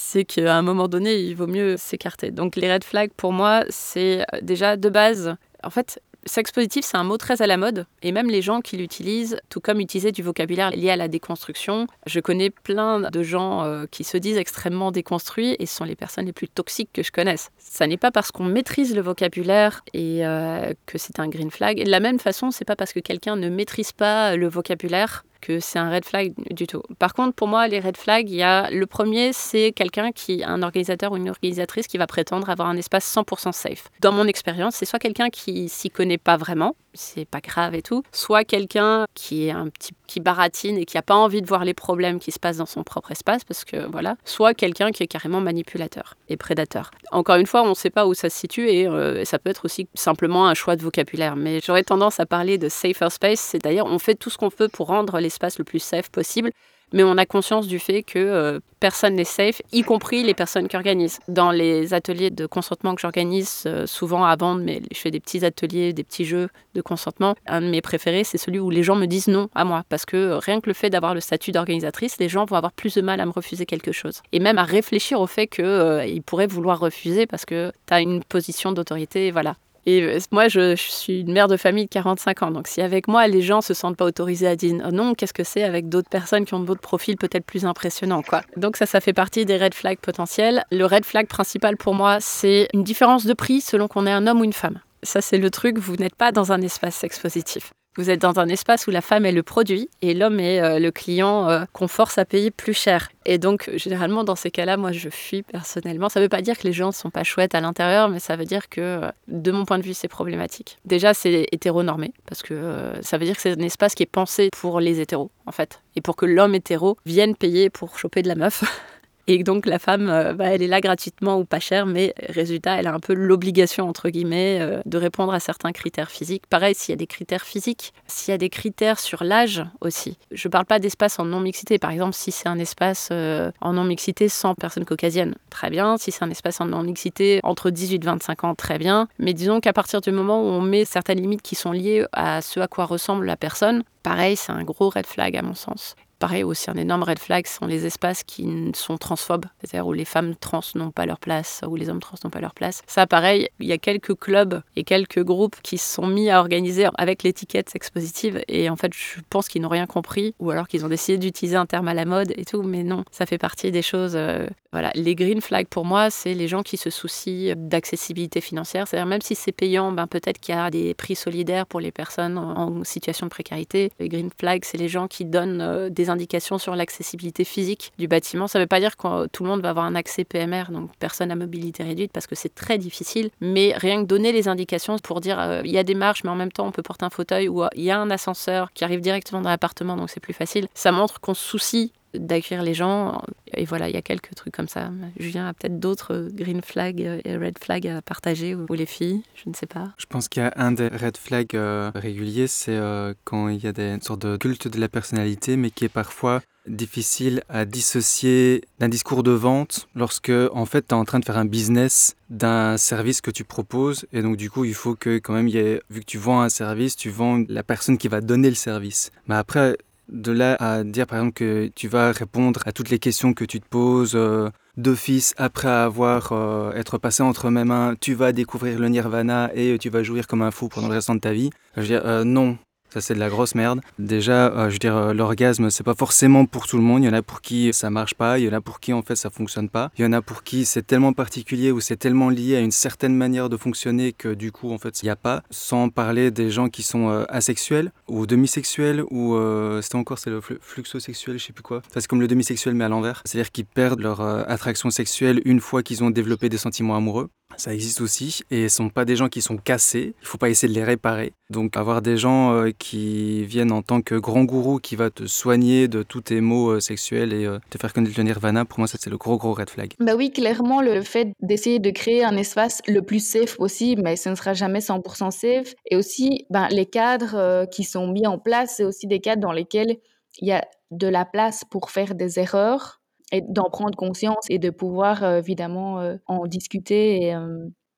C: c'est qu'à un moment donné, il vaut mieux s'écarter. Donc les red flags, pour moi, c'est euh, déjà de base, en fait, sexe positif, c'est un mot très à la mode, et même les gens qui l'utilisent, tout comme utiliser du vocabulaire lié à la déconstruction. Je connais plein de gens euh, qui se disent extrêmement déconstruits, et ce sont les personnes les plus toxiques que je connaisse. Ça n'est pas parce qu'on maîtrise le vocabulaire et euh, que c'est un green flag. De la même façon, c'est pas parce que quelqu'un ne maîtrise pas le vocabulaire que c'est un red flag du tout. Par contre, pour moi, les red flags, il y a le premier, c'est quelqu'un qui, un organisateur ou une organisatrice qui va prétendre avoir un espace 100% safe. Dans mon expérience, c'est soit quelqu'un qui s'y connaît pas vraiment, c'est pas grave et tout, soit quelqu'un qui est un petit qui baratine et qui a pas envie de voir les problèmes qui se passent dans son propre espace parce que voilà, soit quelqu'un qui est carrément manipulateur et prédateur. Encore une fois, on ne sait pas où ça se situe et euh, ça peut être aussi simplement un choix de vocabulaire. Mais j'aurais tendance à parler de safer space, c'est-à-dire on fait tout ce qu'on peut pour rendre l'espace le plus safe possible mais on a conscience du fait que euh, personne n'est safe, y compris les personnes qui organisent. Dans les ateliers de consentement que j'organise euh, souvent avant, mais je fais des petits ateliers, des petits jeux de consentement. Un de mes préférés, c'est celui où les gens me disent non à moi, parce que euh, rien que le fait d'avoir le statut d'organisatrice, les gens vont avoir plus de mal à me refuser quelque chose. Et même à réfléchir au fait qu'ils pourraient vouloir refuser parce que tu as une position d'autorité, voilà. Et euh, moi, je, suis une mère de famille de 45 ans. Donc, si avec moi, les gens se sentent pas autorisés à dire oh non, qu'est-ce que c'est avec d'autres personnes qui ont d'autres profils peut-être plus impressionnants, quoi. Donc, ça, ça fait partie des red flags potentiels. Le red flag principal pour moi, c'est une différence de prix selon qu'on est un homme ou une femme. Ça, c'est le truc, vous n'êtes pas dans un espace sex positif. Vous êtes dans un espace où la femme est le produit et l'homme est euh, le client euh, qu'on force à payer plus cher. Et donc, généralement, dans ces cas-là, moi, je fuis personnellement. Ça ne veut pas dire que les gens ne sont pas chouettes à l'intérieur, mais ça veut dire que, euh, de mon point de vue, c'est problématique. Déjà, c'est hétéronormé, parce que ça veut dire que c'est un espace qui est pensé pour les hétéros, en fait. Et pour que l'homme hétéro vienne payer pour choper de la meuf. Et donc la femme, euh, bah, elle est là gratuitement ou pas cher, mais résultat, elle a un peu l'obligation, entre guillemets, euh, de répondre à certains critères physiques. Pareil, s'il y a des critères physiques, s'il y a des critères sur l'âge aussi. Je ne parle pas d'espace en non-mixité. Par exemple, si c'est un espace euh, en non-mixité sans personnes caucasiennes, très bien. Si c'est un espace en non-mixité entre 18 et 25 ans, très bien. Mais disons qu'à partir du moment où on met certaines limites qui sont liées à ce à quoi ressemble la personne, pareil, c'est un gros red flag à mon sens. Pareil, aussi un énorme red flag sont les espaces qui sont transphobes, c'est-à-dire où les femmes trans n'ont pas leur place, où les hommes trans n'ont pas leur place. Ça, pareil, il y a quelques clubs et quelques groupes qui se sont mis à organiser avec l'étiquette sex positive et en fait, je pense qu'ils n'ont rien compris ou alors qu'ils ont décidé d'utiliser un terme à la mode et tout, mais non, ça fait partie des choses. Euh, voilà, les green flags pour moi, c'est les gens qui se soucient d'accessibilité financière, c'est-à-dire même si c'est payant, ben peut-être qu'il y a des prix solidaires pour les personnes en situation de précarité. Les green flags, c'est les gens qui donnent euh, des indications sur l'accessibilité physique du bâtiment. Ça ne veut pas dire que tout le monde va avoir un accès PMR, donc personne à mobilité réduite, parce que c'est très difficile. Mais rien que donner les indications pour dire euh, il y a des marches, mais en même temps on peut porter un fauteuil ou euh, il y a un ascenseur qui arrive directement dans l'appartement, donc c'est plus facile. Ça montre qu'on se soucie d'accueillir les gens. Et voilà, il y a quelques trucs comme ça. Julien a peut-être d'autres green flags et red flags à partager, ou, les filles, je ne sais pas.
D: Je pense qu'il y a un des red flags euh, réguliers, c'est euh, quand il y a des, une sorte de culte de la personnalité, mais qui est parfois difficile à dissocier d'un discours de vente lorsque en fait tu es en train de faire un business d'un service que tu proposes et donc du coup il faut que quand même vu que tu vends un service tu vends la personne qui va donner le service mais après de là à dire par exemple que tu vas répondre à toutes les questions que tu te poses euh, d'office après avoir euh, être passé entre mes mains, tu vas découvrir le nirvana et tu vas jouir comme un fou pendant le restant de ta vie. Je veux dire, euh, non, ça, c'est de la grosse merde. Déjà, euh, je veux dire, euh, l'orgasme, c'est pas forcément pour tout le monde. Il y en a pour qui ça marche pas. Il y en a pour qui, en fait, ça fonctionne pas. Il y en a pour qui c'est tellement particulier ou c'est tellement lié à une certaine manière de fonctionner que, du coup, en fait, il n'y a pas. Sans parler des gens qui sont euh, asexuels ou demisexuels ou, c'était encore, c'est le fluxosexuel, je sais plus quoi. c'est comme le demisexuel, mais à l'envers. C'est-à-dire qu'ils perdent leur attraction sexuelle une fois qu'ils ont développé des sentiments amoureux. Ça existe aussi et ce sont pas des gens qui sont cassés. Il faut pas essayer de les réparer. Donc avoir des gens qui viennent en tant que grand gourou qui va te soigner de tous tes maux euh, sexuels et euh, te faire connaître le nirvana, pour moi, ça c'est le gros gros red flag.
E: Bah oui, clairement, le fait d'essayer de créer un espace le plus safe possible, mais ce ne sera jamais 100% safe. Et aussi, ben, les cadres euh, qui sont mis en place, c'est aussi des cadres dans lesquels il y a de la place pour faire des erreurs et d'en prendre conscience et de pouvoir évidemment en discuter et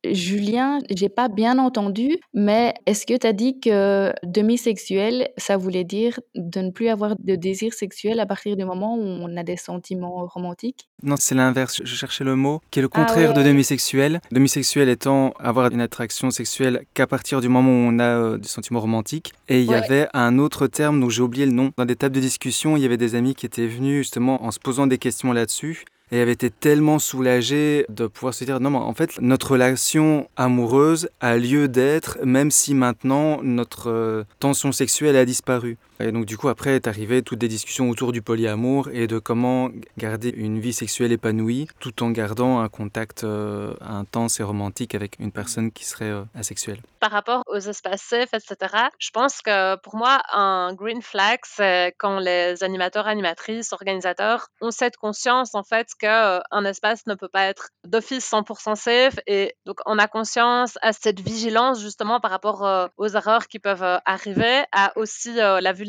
E: Julien, j'ai pas bien entendu, mais est-ce que tu as dit que demisexuel, ça voulait dire de ne plus avoir de désir sexuel à partir du moment où on a des sentiments romantiques?
D: Non, c'est l'inverse. Je cherchais le mot qui est le ah contraire de demisexuel. Demisexuel étant avoir une attraction sexuelle qu'à partir du moment où on a euh, des sentiments romantiques. Et il y avait un autre terme dont j'ai oublié le nom. Dans des tables de discussion, il y avait des amis qui étaient venus justement en se posant des questions là-dessus et avait été tellement soulagée de pouvoir se dire non mais en fait notre relation amoureuse a lieu d'être même si maintenant notre euh, tension sexuelle a disparu. Et donc du coup après est arrivé toutes des discussions autour du polyamour et de comment garder une vie sexuelle épanouie tout en gardant un contact euh, intense et romantique avec une personne qui serait euh, asexuelle.
F: Par rapport aux espaces safe, etc., je pense que pour moi un green flag c'est quand les animateurs, animatrices, organisateurs ont cette conscience en fait qu'un euh, espace ne peut pas être d'office 100% safe et donc on a conscience à cette vigilance justement par rapport aux erreurs qui peuvent arriver, à aussi la vulnérabilité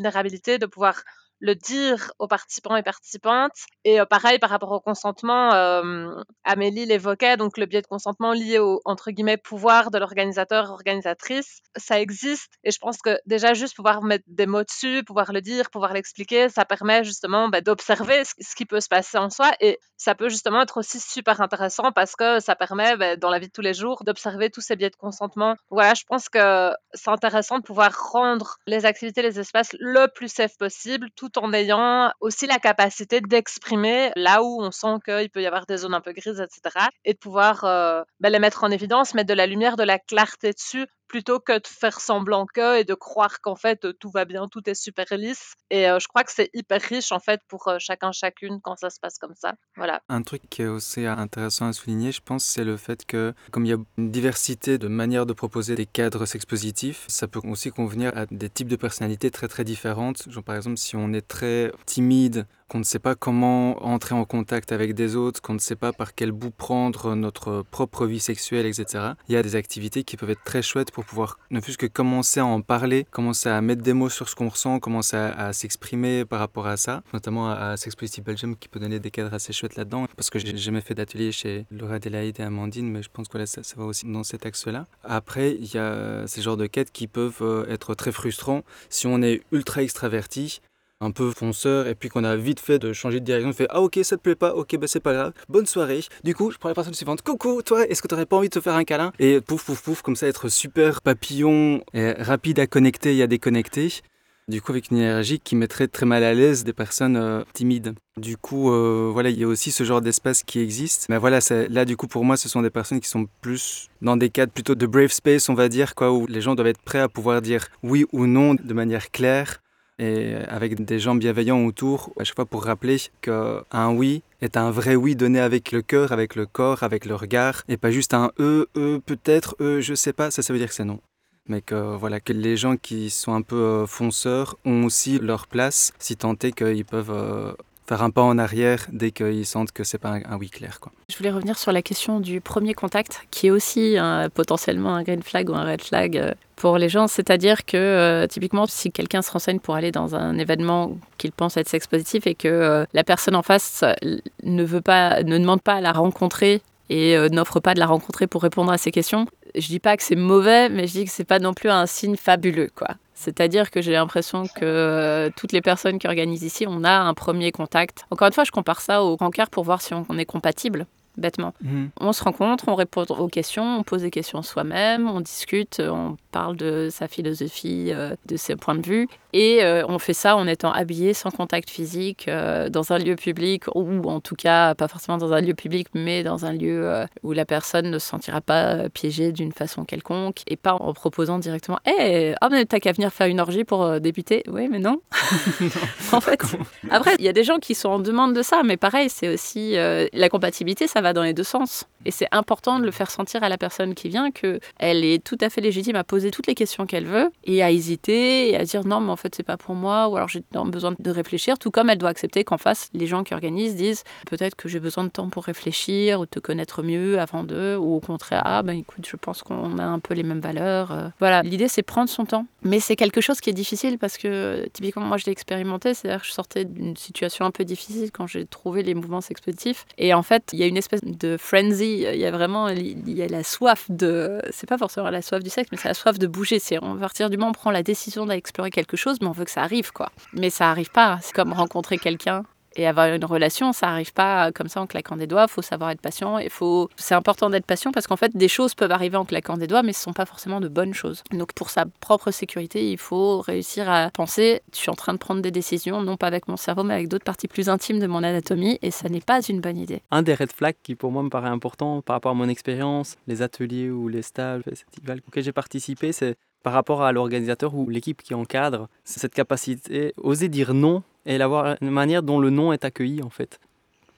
F: de pouvoir le dire aux participants et participantes. Et euh, pareil par rapport au consentement, euh, Amélie l'évoquait, donc le biais de consentement lié au entre guillemets pouvoir de l'organisateur organisatrice, ça existe. Et je pense que déjà juste pouvoir mettre des mots dessus, pouvoir le dire, pouvoir l'expliquer, ça permet justement bah, d'observer ce qui peut se passer en soi. Et ça peut justement être aussi super intéressant parce que ça permet bah, dans la vie de tous les jours d'observer tous ces biais de consentement. Voilà, je pense que c'est intéressant de pouvoir rendre les activités, les espaces le plus safe possible, tout en ayant aussi la capacité d'exprimer là où on sent qu'il peut y avoir des zones un peu grises, etc. Et de pouvoir euh, ben, les mettre en évidence, mettre de la lumière, de la clarté dessus plutôt que de faire semblant que et de croire qu'en fait tout va bien, tout est super lisse. Et euh, je crois que c'est hyper riche en fait pour euh, chacun chacune quand ça se passe comme ça. Voilà.
D: Un truc qui est aussi intéressant à souligner, je pense, c'est le fait que comme il y a une diversité de manières de proposer des cadres expositifs, ça peut aussi convenir à des types de personnalités très très différentes. Genre par exemple si on est très timide qu'on ne sait pas comment entrer en contact avec des autres, qu'on ne sait pas par quel bout prendre notre propre vie sexuelle, etc. Il y a des activités qui peuvent être très chouettes pour pouvoir ne plus que commencer à en parler, commencer à mettre des mots sur ce qu'on ressent, commencer à, s'exprimer par rapport à ça, notamment à, Sex Positive Belgium qui peut donner des cadres assez chouettes là-dedans, parce que j'ai jamais fait d'atelier chez Laura Adélaïde et Amandine, mais je pense que ça, ça va aussi dans cet axe-là. Après, il y a ces genres de quêtes qui peuvent euh, être très frustrants si on est ultra extraverti un peu fonceur et puis qu'on a vite fait de changer de direction, on fait ah ok ça te plaît pas, ok bah c'est pas grave, bonne soirée. Du coup je prends la personne suivante, coucou toi, est-ce que t'aurais pas envie de te faire un câlin? Et pouf pouf pouf comme ça être super papillon et rapide à connecter et à déconnecter. Du coup avec une énergie qui mettrait très mal à l'aise des personnes euh, timides. Du coup euh, voilà il y a aussi ce genre d'espace qui existe. Mais voilà là du coup pour moi ce sont des personnes qui sont plus dans des cadres plutôt de brave space on va dire quoi où les gens doivent être prêts à pouvoir dire oui ou non de manière claire et avec des gens bienveillants autour, à chaque fois pour rappeler qu'un oui est un vrai oui donné avec le cœur, avec le corps, avec le regard, et pas juste un e, e, peut-être, e, je sais pas, ça, ça veut dire que c'est non. Mais que, voilà, que les gens qui sont un peu euh, fonceurs ont aussi leur place, si tant est qu'ils peuvent euh, faire un pas en arrière dès qu'ils sentent que c'est pas un, oui clair. Quoi.
C: Je voulais revenir sur la question du premier contact, qui est aussi potentiellement un green flag ou un red flag euh, pour les gens. C'est-à-dire que euh, typiquement, si quelqu'un se renseigne pour aller dans un événement qu'il pense être sex positif et que euh, la personne en face ne veut pas, ne demande pas à la rencontrer et n'offre pas de la rencontrer pour répondre à ses questions, je dis pas que c'est mauvais, mais je dis que c'est pas non plus un signe fabuleux, quoi. C'est-à-dire que j'ai l'impression que euh, toutes les personnes qui organisent ici, on a un premier contact. Encore une fois, je compare ça au cœur pour voir si on est compatible bêtement. Mhm. On se rencontre, on répond aux questions, on pose des questions soi-même, on discute, on parle de sa philosophie, euh, de ses points de vue. Et euh, on fait ça en étant habillé, sans contact physique, euh, dans un lieu public, ou en tout cas, pas forcément dans un lieu public, mais dans un lieu où la personne ne se sentira pas piégée d'une façon quelconque, et pas en proposant directement Hé, hey, oh, mais t'as qu'à venir faire une orgie pour débuter? Oui, mais non. en fait, après, il y a des gens qui sont en demande de ça, mais pareil, c'est aussi la compatibilité, ça va dans les deux sens. Et c'est important de le faire sentir à la personne qui vient qu'elle est tout à fait légitime à poser toutes les questions qu'elle veut et à hésiter et à dire non, mais en fait, c'est pas pour moi ou alors j'ai besoin de réfléchir. Tout comme elle doit accepter qu'en face, les gens qui organisent disent peut-être que j'ai besoin de temps pour réfléchir ou te connaître mieux avant d'eux ou au contraire, ah ben écoute, je pense qu'on a un peu les mêmes valeurs. Euh. Voilà, l'idée c'est prendre son temps. Mais c'est quelque chose qui est difficile parce que typiquement, moi je l'ai expérimenté, c'est-à-dire que je sortais d'une situation un peu difficile quand j'ai trouvé les mouvements sexpéditifs. Et en fait, il y a une espèce de frenzy il y a vraiment il y a la soif de. C'est pas forcément la soif du sexe, mais c'est la soif de bouger. C'est à partir du moment où on prend la décision d'explorer quelque chose, mais on veut que ça arrive, quoi. Mais ça arrive pas. C'est comme rencontrer quelqu'un et avoir une relation, ça n'arrive pas comme ça en claquant des doigts. Il faut savoir être patient. Il faut... C'est important d'être patient parce qu'en fait, des choses peuvent arriver en claquant des doigts, mais ce ne sont pas forcément de bonnes choses. Donc, pour sa propre sécurité, il faut réussir à penser je suis en train de prendre des décisions, non pas avec mon cerveau, mais avec d'autres parties plus intimes de mon anatomie, et ça n'est pas une bonne idée.
B: Un des red flags qui, pour moi, me paraît important par rapport à mon expérience, les ateliers ou les stages, festivals auxquels j'ai participé, c'est par rapport à l'organisateur ou l'équipe qui encadre, c'est cette capacité, oser dire non et la manière dont le non est accueilli en fait.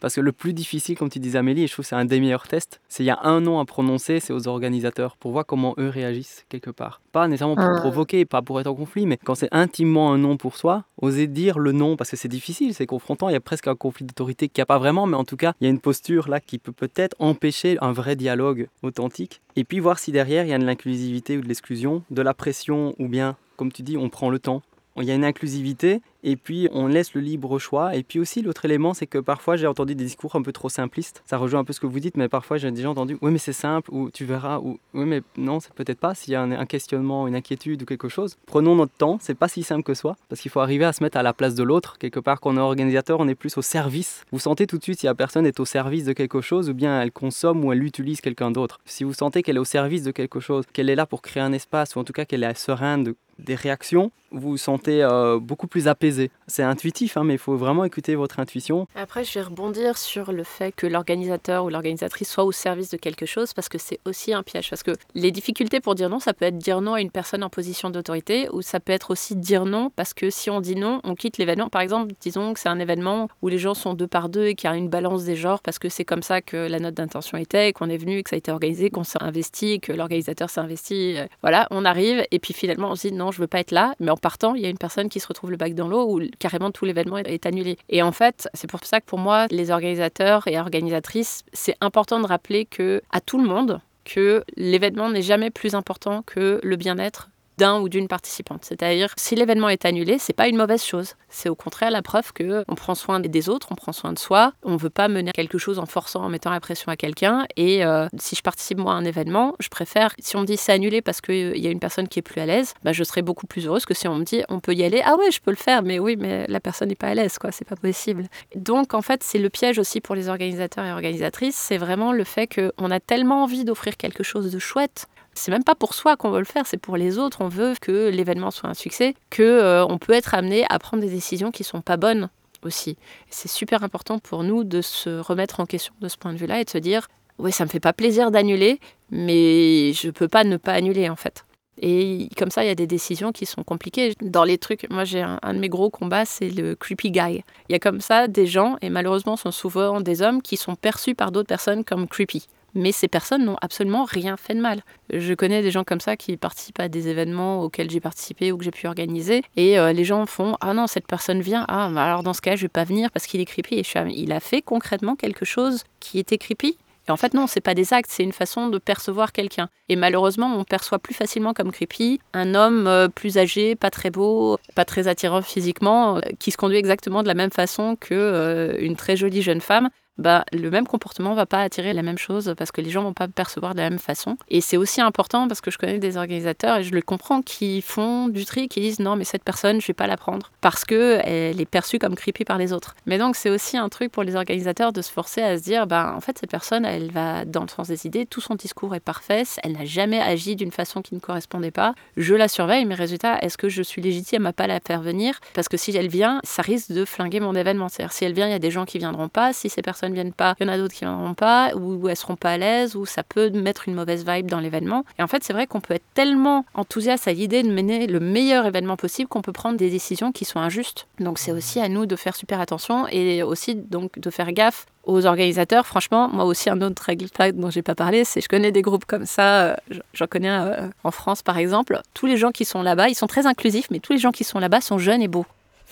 B: Parce que le plus difficile, comme tu disais Amélie, et je trouve que c'est un des meilleurs tests, c'est il y a un nom à prononcer, c'est aux organisateurs, pour voir comment eux réagissent quelque part. Pas nécessairement pour ah. provoquer, pas pour être en conflit, mais quand c'est intimement un nom pour soi, oser dire le non, parce que c'est difficile, c'est confrontant, il y a presque un conflit d'autorité qu'il n'y a pas vraiment, mais en tout cas, il y a une posture là qui peut peut-être empêcher un vrai dialogue authentique. Et puis voir si derrière, il y a de l'inclusivité ou de l'exclusion, de la pression, ou bien, comme tu dis, on prend le temps il y a une inclusivité et puis on laisse le libre choix. Et puis aussi l'autre élément, c'est que parfois j'ai entendu des discours un peu trop simplistes. Ça rejoint un peu ce que vous dites, mais parfois j'ai déjà entendu oui mais c'est simple ou tu verras ou oui mais non c'est peut-être pas s'il y a un, questionnement, une inquiétude ou quelque chose. Prenons notre temps, c'est pas si simple que soi parce qu'il faut arriver à se mettre à la place de l'autre. Quelque part quand on est organisateur, on est plus au service. Vous sentez tout de suite si la personne est au service de quelque chose ou bien elle consomme ou elle utilise quelqu'un d'autre. Si vous sentez qu'elle est au service de quelque chose, qu'elle est là pour créer un espace ou en tout cas qu'elle est sereine de des réactions, vous vous sentez euh, beaucoup plus apaisé. C'est intuitif, hein, mais il faut vraiment écouter votre intuition.
C: Après, je vais rebondir sur le fait que l'organisateur ou l'organisatrice soit au service de quelque chose, parce que c'est aussi un piège. Parce que les difficultés pour dire non, ça peut être dire non à une personne en position d'autorité, ou ça peut être aussi dire non, parce que si on dit non, on quitte l'événement. Par exemple, disons que c'est un événement où les gens sont deux par deux et qu'il y a une balance des genres, parce que c'est comme ça que la note d'intention était, qu'on est venu, que ça a été organisé, qu'on s'est investi, que l'organisateur s'est investi. Euh, voilà, on arrive, et puis finalement, on se dit non, je veux pas être là, mais en partant, il y a une personne qui se retrouve le bac dans l'eau où carrément tout l'événement est annulé. Et en fait, c'est pour ça que pour moi, les organisateurs et organisatrices, c'est important de rappeler que à tout le monde que l'événement n'est jamais plus important que le bien-être d'un ou d'une participante. C'est-à-dire, si l'événement est annulé, c'est pas une mauvaise chose. C'est au contraire la preuve que on prend soin des autres, on prend soin de soi. On veut pas mener quelque chose en forçant, en mettant la pression à quelqu'un. Et euh, si je participe moi à un événement, je préfère, si on me dit c'est annulé parce qu'il y a une personne qui est plus à l'aise, bah, je serais beaucoup plus heureuse que si on me dit on peut y aller. Ah ouais, je peux le faire, mais oui, mais la personne n'est pas à l'aise, quoi. C'est pas possible. Donc en fait, c'est le piège aussi pour les organisateurs et organisatrices. C'est vraiment le fait qu'on a tellement envie d'offrir quelque chose de chouette c'est même pas pour soi qu'on veut le faire, c'est pour les autres. On veut que l'événement soit un succès, que euh, on peut être amené à prendre des décisions qui sont pas bonnes aussi. C'est super important pour nous de se remettre en question de ce point de vue-là et de se dire oui, ça me fait pas plaisir d'annuler, mais je peux pas ne pas annuler en fait. Et comme ça, il y a des décisions qui sont compliquées. Dans les trucs, moi j'ai un, un, de mes gros combats, c'est le creepy guy. Il y a comme ça des gens, et malheureusement ce sont souvent des hommes, qui sont perçus par d'autres personnes comme creepy mais ces personnes n'ont absolument rien fait de mal. Je connais des gens comme ça qui participent à des événements auxquels j'ai participé ou que j'ai pu organiser, et euh, les gens font Ah non, cette personne vient, ah bah alors dans ce cas, je vais pas venir parce qu'il est creepy. Et ah, il a fait concrètement quelque chose qui était creepy? Et en fait, non, c'est pas des actes, c'est une façon de percevoir quelqu'un. Et malheureusement, on perçoit plus facilement comme creepy un homme euh, plus âgé, pas très beau, pas très attirant physiquement, euh, qui se conduit exactement de la même façon que une très jolie jeune femme bah, le même comportement va pas attirer la même chose parce que les gens vont pas percevoir de la même façon. Et c'est aussi important parce que je connais des organisateurs et je le comprends qui font du tri, qui disent non mais cette personne je vais pas la prendre parce que elle est perçue comme creepy par les autres. Mais donc c'est aussi un truc pour les organisateurs de se forcer à se dire bah en fait cette personne elle va dans le sens des idées, tout son discours est parfait, elle n'a jamais agi d'une façon qui ne correspondait pas. Je la surveille, mais résultat est-ce que je suis légitime à pas la faire venir? Parce que si elle vient, ça risque de flinguer mon événement. C'est-à-dire si elle vient, il y a des gens qui viendront pas, si ces personnes ne viennent pas, il y en a d'autres qui viendront pas, ou elles seront pas à l'aise, ou ça peut mettre une mauvaise vibe dans l'événement. Et en fait, c'est vrai qu'on peut être tellement enthousiaste à l'idée de mener le meilleur événement possible qu'on peut prendre des décisions qui sont injustes. Donc c'est aussi à nous de faire super attention et aussi donc de faire gaffe aux organisateurs. Franchement, moi aussi, un autre règle dont j'ai pas parlé, c'est je connais des groupes comme ça. Euh, j'en connais euh, en France, par exemple. Tous les gens qui sont là-bas, ils sont très inclusifs, mais tous les gens qui sont là-bas sont jeunes et beaux.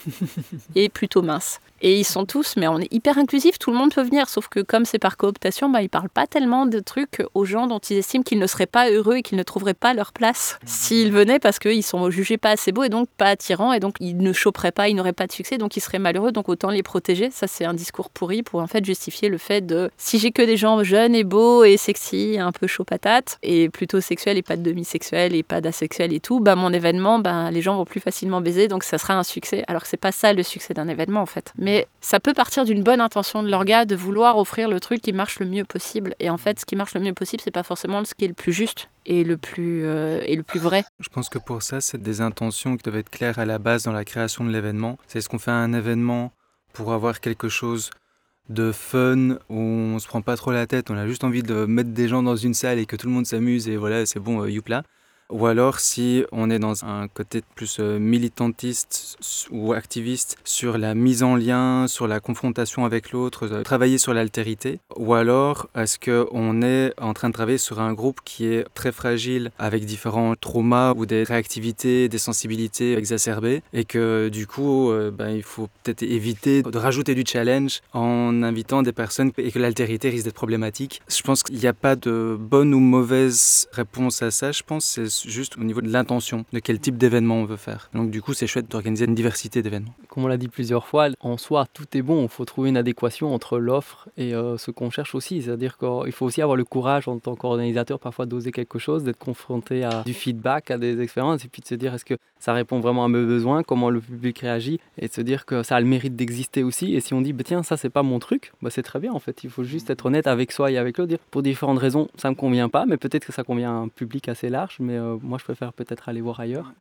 C: et plutôt minces. Et ils sont tous, mais on est hyper inclusif, tout le monde peut venir, sauf que comme c'est par cooptation, bah, ils parlent pas tellement de trucs aux gens dont ils estiment qu'ils ne seraient pas heureux et qu'ils ne trouveraient pas leur place s'ils venaient parce qu'ils sont jugés pas assez beaux et donc pas attirants et donc ils ne choperaient pas, ils n'auraient pas de succès, donc ils seraient malheureux, donc autant les protéger. Ça, c'est un discours pourri pour en fait justifier le fait de si j'ai que des gens jeunes et beaux et sexy, un peu chaud patate et plutôt sexuels et pas de demi-sexuels et pas d'asexuels et tout, bah mon événement, bah, les gens vont plus facilement baiser, donc ça sera un succès. Alors que c'est pas ça le succès d'un événement en fait. Ça peut partir d'une bonne intention de l'orga de vouloir offrir le truc qui marche le mieux possible. Et en fait, ce qui marche le mieux possible, c'est pas forcément ce qui est le plus juste et le plus, euh, et le plus vrai.
D: Je pense que pour ça, c'est des intentions qui doivent être claires à la base dans la création de l'événement. C'est ce qu'on fait un événement pour avoir quelque chose de fun où on se prend pas trop la tête, on a juste envie de mettre des gens dans une salle et que tout le monde s'amuse et voilà, c'est bon, euh, youpla ou alors si on est dans un côté plus euh, militantiste ou activiste sur la mise en lien, sur la confrontation avec l'autre, euh, travailler sur l'altérité, ou alors est-ce qu'on est en train de travailler sur un groupe qui est très fragile avec différents traumas ou des réactivités, des sensibilités exacerbées et que du coup euh, ben, il faut peut-être éviter de rajouter du challenge en invitant des personnes et que l'altérité risque d'être problématique? Je pense qu'il n'y a pas de bonne ou mauvaise réponse à ça, je pense juste au niveau de l'intention, de quel type d'événement on veut faire. Donc du coup, c'est chouette d'organiser une diversité d'événements.
B: Comme on l'a dit plusieurs fois, en soi, tout est bon. Il faut trouver une adéquation entre l'offre et euh, ce qu'on cherche aussi. C'est-à-dire qu'il faut aussi avoir le courage en tant qu'organisateur parfois d'oser quelque chose, d'être confronté à du feedback, à des expériences, et puis de se dire est-ce que ça répond vraiment à mes besoins, comment le public réagit, et de se dire que ça a le mérite d'exister aussi. Et si on dit bah, tiens, ça c'est pas mon truc, bah, c'est très bien en fait. Il faut juste être honnête avec soi et avec l'autre. Pour différentes raisons, ça me convient pas, mais peut-être que ça convient à un public assez large, mais euh, moi je préfère peut-être aller voir ailleurs.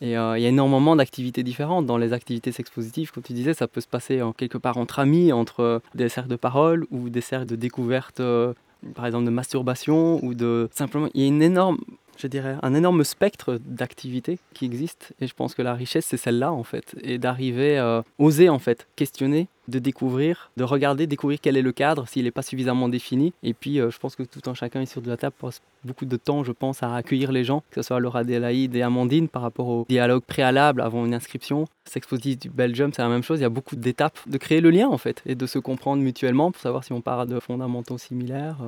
B: Et euh, il y a énormément d'activités différentes. Dans les activités sexpositives, comme tu disais, ça peut se passer en, quelque part entre amis, entre euh, des cercles de parole ou des cercles de découverte, par exemple de masturbation ou de simplement. Il y a une énorme je dirais, un énorme spectre d'activités qui existent. Et je pense que la richesse, c'est celle-là, en fait. Et d'arriver à oser, en fait, questionner, de découvrir, de regarder, découvrir quel est le cadre, s'il n'est pas suffisamment défini. Et puis, euh, je pense que tout un chacun ici de la table passe beaucoup de temps, je pense, à accueillir les gens, que ce soit Laura Adélaïde et Amandine par rapport au dialogue préalable avant une inscription. Sexpositive du Belgium, c'est la même chose. Il y a beaucoup d'étapes de créer le lien, en fait, et de se comprendre mutuellement pour savoir si on part de fondamentaux similaires.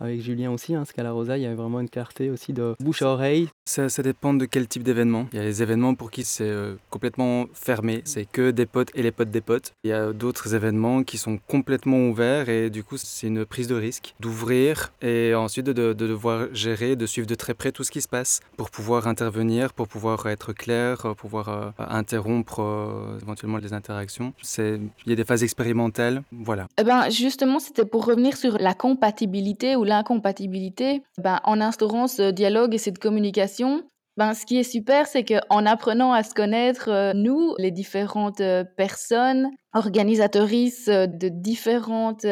B: Euh, avec Julien aussi, hein, Scala Rosa, il y avait vraiment une clarté aussi de bouche à oreille.
D: Ça, ça dépend de quel type d'événement. Il y a les événements pour qui c'est euh, complètement fermé, c'est que des potes et les potes des potes. Il y a d'autres événements qui sont complètement ouverts et du coup c'est une prise de risque d'ouvrir et ensuite de, de, devoir gérer, de suivre de très près tout ce qui se passe pour pouvoir intervenir, pour pouvoir être clair, pour pouvoir euh, interrompre euh, éventuellement les interactions. Il y a des phases expérimentales, voilà.
E: Eh ben, justement, c'était pour revenir sur la compatibilité ou l'incompatibilité, ben, en instaurant ce dialogue et cette communication, ben, ce qui est super, c'est qu'en apprenant à se connaître, euh, nous, les différentes euh, personnes, organisatrices euh, de différentes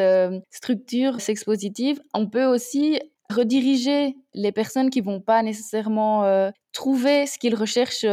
E: structures sexpositives, on peut aussi rediriger les personnes qui vont pas nécessairement trouver ce qu'ils recherchent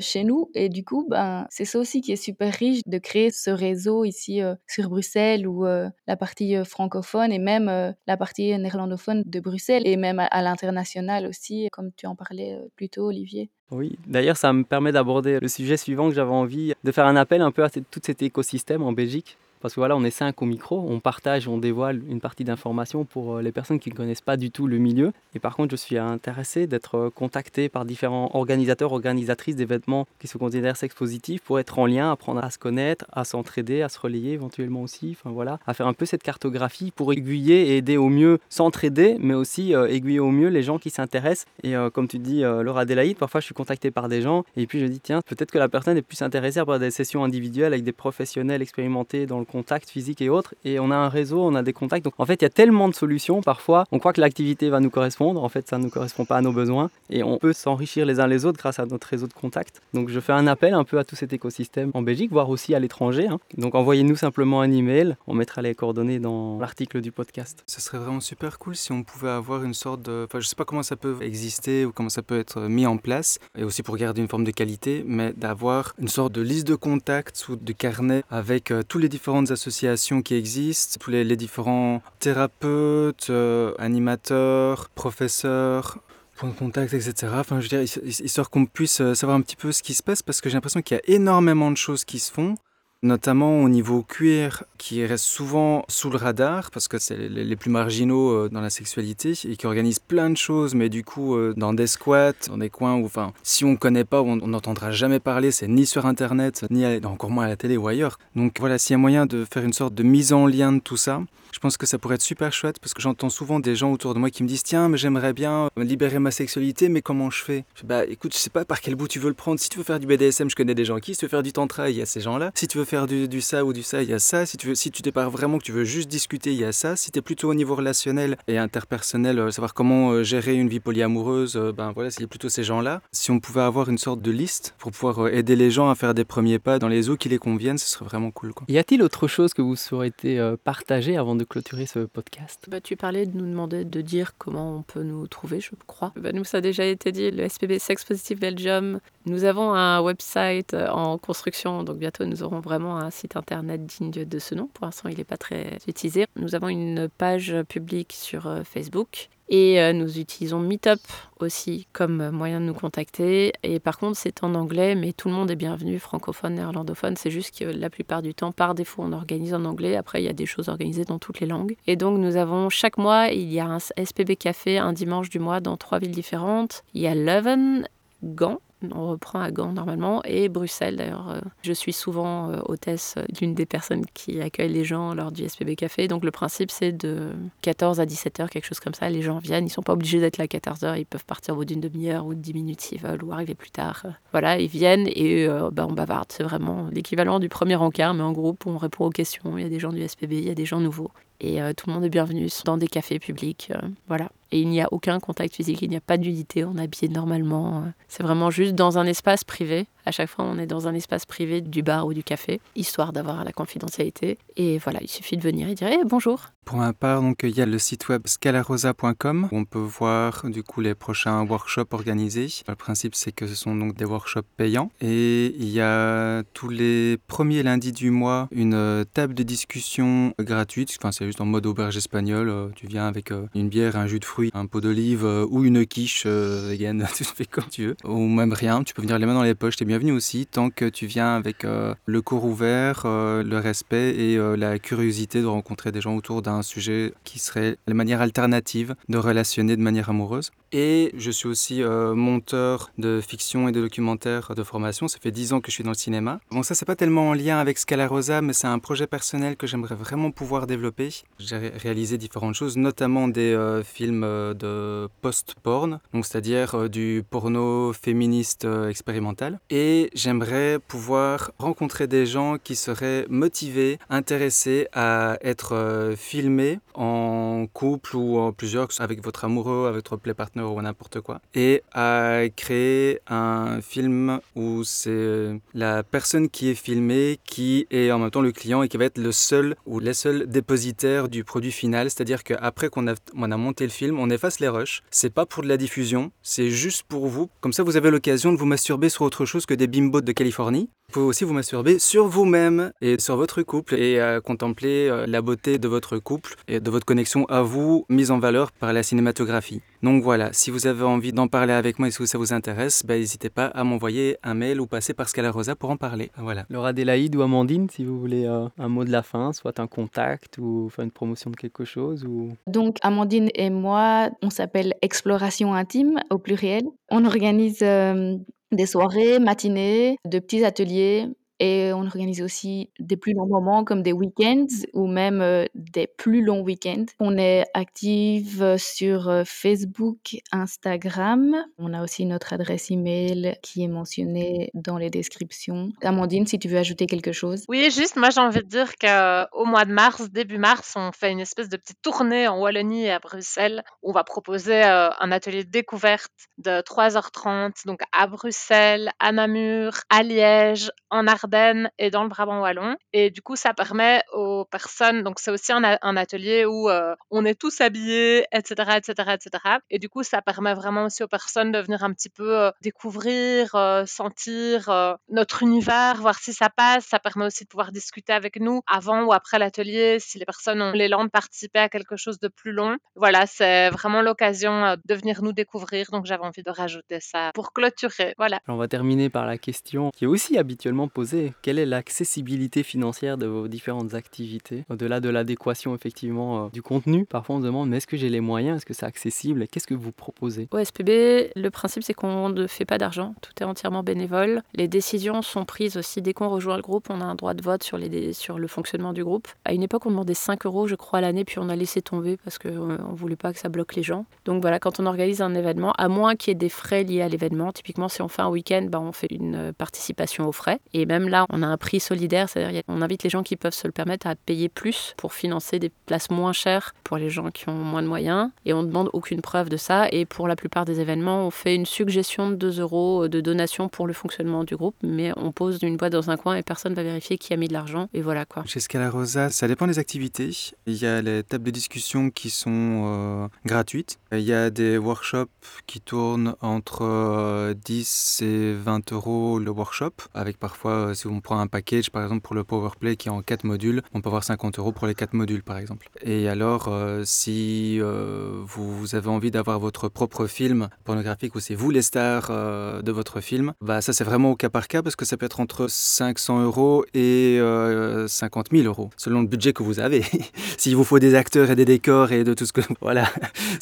E: chez nous. Et du coup, ben, c'est ça aussi qui est super riche de créer ce réseau ici euh, sur Bruxelles ou euh, la partie euh, francophone et même la partie néerlandophone de Bruxelles et même à, l'international aussi, comme tu en parlais plus tôt, Olivier.
B: Oui, d'ailleurs, ça me permet d'aborder le sujet suivant que j'avais envie de faire un appel un peu à tout cet écosystème en Belgique parce que voilà, on est cinq au micro, on partage, on dévoile une partie d'informations pour euh, les personnes qui ne connaissent pas du tout le milieu. Et par contre, je suis intéressé d'être euh, contacté par différents organisateurs, organisatrices d'événements qui se considèrent sex positifs pour être en lien, apprendre à se connaître, à s'entraider, à se relayer éventuellement aussi. Enfin voilà, à faire un peu cette cartographie pour aiguiller et aider au mieux, s'entraider, mais aussi euh, aiguiller au mieux les gens qui s'intéressent. Et comme tu dis, Laura Adélaïde, parfois je suis contacté par des gens et puis je dis tiens, peut-être que la personne est plus intéressée par des sessions individuelles avec des professionnels expérimentés dans le contact physique et autres. Et on a un réseau, on a des contacts. Donc en fait, il y a tellement de solutions. Parfois, on croit que l'activité va nous correspondre. En fait, ça ne nous correspond pas à nos besoins. Et on peut s'enrichir les uns les autres grâce à notre réseau de contacts. Donc je fais un appel un peu à tout cet écosystème en Belgique, voire aussi à l'étranger. Hein. Donc envoyez-nous simplement un email. On mettra les coordonnées dans l'article du podcast.
D: Ce serait vraiment super cool si on pouvait avoir une sorte de... Enfin, je sais pas comment ça peut exister ou comment ça peut être mis en place. Et aussi pour garder une forme de qualité, mais d'avoir une sorte de liste de contacts ou de carnet avec euh, tous les associations qui existent, tous les, différents thérapeutes, euh, animateurs, professeurs, points de contact, etc. Enfin, je veux dire, histoire qu'on puisse euh, savoir un petit peu ce qui se passe, parce que j'ai l'impression qu'il y a énormément de choses qui se font, notamment au niveau cuir, qui reste souvent sous le radar, parce que c'est les plus marginaux euh, dans la sexualité, et qui organisent plein de choses, mais du coup, euh, dans des squats, dans des coins où, enfin, si on ne connaît pas, on n'entendra jamais parler, c'est ni sur Internet, ni encore moins à la télé ou ailleurs. Donc voilà, s'il y a moyen de faire une sorte de mise en lien de tout ça, je pense que ça pourrait être super chouette parce que j'entends souvent des gens autour de moi qui me disent Tiens, mais j'aimerais bien libérer ma sexualité, mais comment je fais? Bah écoute, je sais pas par quel bout tu veux le prendre. Si tu veux faire du BDSM, je connais des gens qui. Si tu veux faire du tantra, il y a ces gens-là. Si tu veux faire du, ça ou du ça, il y a ça. Si tu veux, si tu dépares vraiment que tu veux juste discuter, il y a ça. Si tu es plutôt au niveau relationnel et interpersonnel, euh, savoir comment euh, gérer une vie polyamoureuse, euh, ben voilà, c'est plutôt ces gens-là. Si on pouvait avoir une sorte de liste pour pouvoir aider les gens à faire des premiers pas dans les eaux qui les conviennent, ce serait vraiment cool. Quoi.
B: Y a-t-il autre chose que vous souhaitez partager avant de clôturer ce podcast
C: bah, Tu parlais de nous demander de dire comment on peut nous trouver, je crois. Bah, nous, ça a déjà été dit, le SPB Sex Positive Belgium. Nous avons un website euh, en construction, donc bientôt nous aurons vraiment un site internet digne de ce nom. Pour l'instant, il n'est pas très utilisé. Nous avons une page publique sur euh, Facebook Et euh, nous utilisons Meetup aussi comme moyen de nous contacter. Et par contre, c'est en anglais, mais tout le monde est bienvenu, francophone, néerlandophone. C'est juste que la plupart du temps, par défaut, on organise en anglais. Après, il y a des choses organisées dans toutes les langues. Et donc, nous avons chaque mois, il y a un SPB Café un dimanche du mois dans trois villes différentes. Il y a Leuven, Gand, on reprend à Gand normalement, et Bruxelles d'ailleurs. Euh, je suis souvent euh, hôtesse d'une des personnes qui accueille les gens lors du SPB Café. Donc le principe c'est de 14 à 17 heures, quelque chose comme ça. Les gens viennent, ils sont pas obligés d'être là à 14 heures, ils peuvent partir au bout d'une demi-heure ou de 10 minutes s'ils veulent, ou arriver plus tard. Voilà, ils viennent et euh, bah, on bavarde. C'est vraiment l'équivalent du premier encart, mais en groupe, on répond aux questions. Il y a des gens du SPB, il y a des gens nouveaux. Et tout le monde est bienvenu dans des cafés publics. voilà. Et il n'y a aucun contact physique, il n'y a pas d'unité, on est habillé normalement. C'est vraiment juste dans un espace privé à chaque fois, on est dans un espace privé du bar ou du café, histoire d'avoir la confidentialité. Et voilà, il suffit de venir et dire eh, bonjour.
D: Pour ma part, donc il y a le site web scalarosa.com où on peut voir du coup les prochains workshops organisés. Le principe, c'est que ce sont donc des workshops payants et il y a tous les premiers lundis du mois une euh, table de discussion gratuite. Enfin, c'est juste en mode auberge espagnole. Euh, tu viens avec euh, une bière, un jus de fruits, un pot d'olive ou une quiche vegan. tu fais comme tu veux. Ou même rien. Tu peux venir les mains dans les poches. T'es bien bienvenue aussi tant que tu viens avec euh, le cours ouvert, euh, le respect et euh, la curiosité de rencontrer des gens autour d'un sujet qui serait la manière alternative de relationner de manière amoureuse. Et je suis aussi monteur de fiction et de documentaire de formation. Ça fait dix ans que je suis dans le cinéma. Bon, ça, c'est pas tellement en lien avec Scala Rosa, mais c'est un projet personnel que j'aimerais vraiment pouvoir développer. J'ai réalisé différentes choses, notamment des films de post-porn, donc c'est-à-dire du porno féministe expérimental. Et j'aimerais pouvoir rencontrer des gens qui seraient motivés, intéressés à être euh, filmés en couple ou en plusieurs, avec votre amoureux, avec votre play partner ou n'importe quoi, et à créer un film où c'est la personne qui est filmée qui est en même temps le client et qui va être le seul ou les seuls dépositaires du produit final, c'est-à-dire qu'après qu'on a, on a monté le film, on efface les rushs, c'est pas pour de la diffusion, c'est juste pour vous, comme ça vous avez l'occasion de vous masturber sur autre chose que des bimbos de Californie. Vous pouvez aussi vous masturber sur vous-même et sur votre couple et euh, contempler euh, la beauté de votre couple et de votre connexion à vous mise en valeur par la cinématographie. Donc voilà, si vous avez envie d'en parler avec moi et si ça vous intéresse, bah, n'hésitez pas à m'envoyer un mail ou passer par Scala Rosa pour en parler. Voilà.
B: Laura Delaïde ou Amandine, si vous voulez euh, un mot de la fin, soit un contact ou faire une promotion de quelque chose. Ou...
E: Donc Amandine et moi, on s'appelle Exploration Intime au pluriel. On organise des soirées, matinées, de petits ateliers et on organise aussi des plus longs moments comme des week-ends ou même euh, des plus longs week-ends. On est active sur Facebook, Instagram. On a aussi notre adresse email qui est mentionnée dans les descriptions. Amandine, si tu veux ajouter quelque chose.
F: Oui, juste, moi j'ai envie de dire qu'au mois de mars, début mars, on fait une espèce de petite tournée en Wallonie et à Bruxelles. On va proposer euh, un atelier de découverte de 3h30, donc à Bruxelles, à Namur, à Liège, en Et dans le Brabant wallon. Et du coup, ça permet aux personnes, donc c'est aussi un, atelier où euh, on est tous habillés, etc., etc., etc. Et du coup, ça permet vraiment aussi aux personnes de venir un petit peu euh, découvrir, euh, sentir notre univers, voir si ça passe. Ça permet aussi de pouvoir discuter avec nous avant ou après l'atelier, si les personnes ont l'élan de participer à quelque chose de plus long. Voilà, c'est vraiment l'occasion de venir nous découvrir. Donc j'avais envie de rajouter ça pour clôturer. Voilà.
B: On va terminer par la question qui est aussi habituellement posée quelle est l'accessibilité financière de vos différentes activités? Au-delà de l'adéquation effectivement euh, du contenu, parfois on se demande mais est-ce que j'ai les moyens? Est-ce que c'est accessible? Qu'est-ce que vous proposez?
C: Au SPB, le principe c'est qu'on ne fait pas d'argent, tout est entièrement bénévole. Les décisions sont prises aussi dès qu'on rejoint le groupe, on a un droit de vote sur, le fonctionnement du groupe. À une époque on demandait 5 euros je crois à l'année, puis on a laissé tomber parce qu'on euh, ne voulait pas que ça bloque les gens. Donc voilà, quand on organise un événement, à moins qu'il y ait des frais liés à l'événement, typiquement si on fait un week-end, bah, on fait une euh, participation aux frais. Et même là, on a un prix solidaire, c'est-à-dire qu'on invite les gens qui peuvent se le permettre à payer plus pour financer des places moins chères pour les gens qui ont moins de moyens. Et on ne demande aucune preuve de ça. Et pour la plupart des événements, on fait une suggestion de 2 euros de donation pour le fonctionnement du groupe, mais on pose une boîte dans un coin et personne va vérifier qui a mis de l'argent. Et voilà quoi.
D: Chez Scala Rosa, ça dépend des activités. Il y a les tables de discussion qui sont euh, gratuites. Il y a des workshops qui tournent entre 10 euh, et 20 euros le workshop, avec parfois si on prend un package, par exemple, pour le PowerPlay qui est en 4 modules, on peut avoir 50 euros pour les 4 modules, par exemple. Et alors, euh, si euh, vous avez envie d'avoir votre propre film pornographique ou c'est vous les stars de votre film, bah, ça c'est vraiment au cas par cas parce que ça peut être entre 500 euros et 50 000 euros, selon le budget que vous avez. S'il vous faut des acteurs et des décors et de tout ce que... Voilà,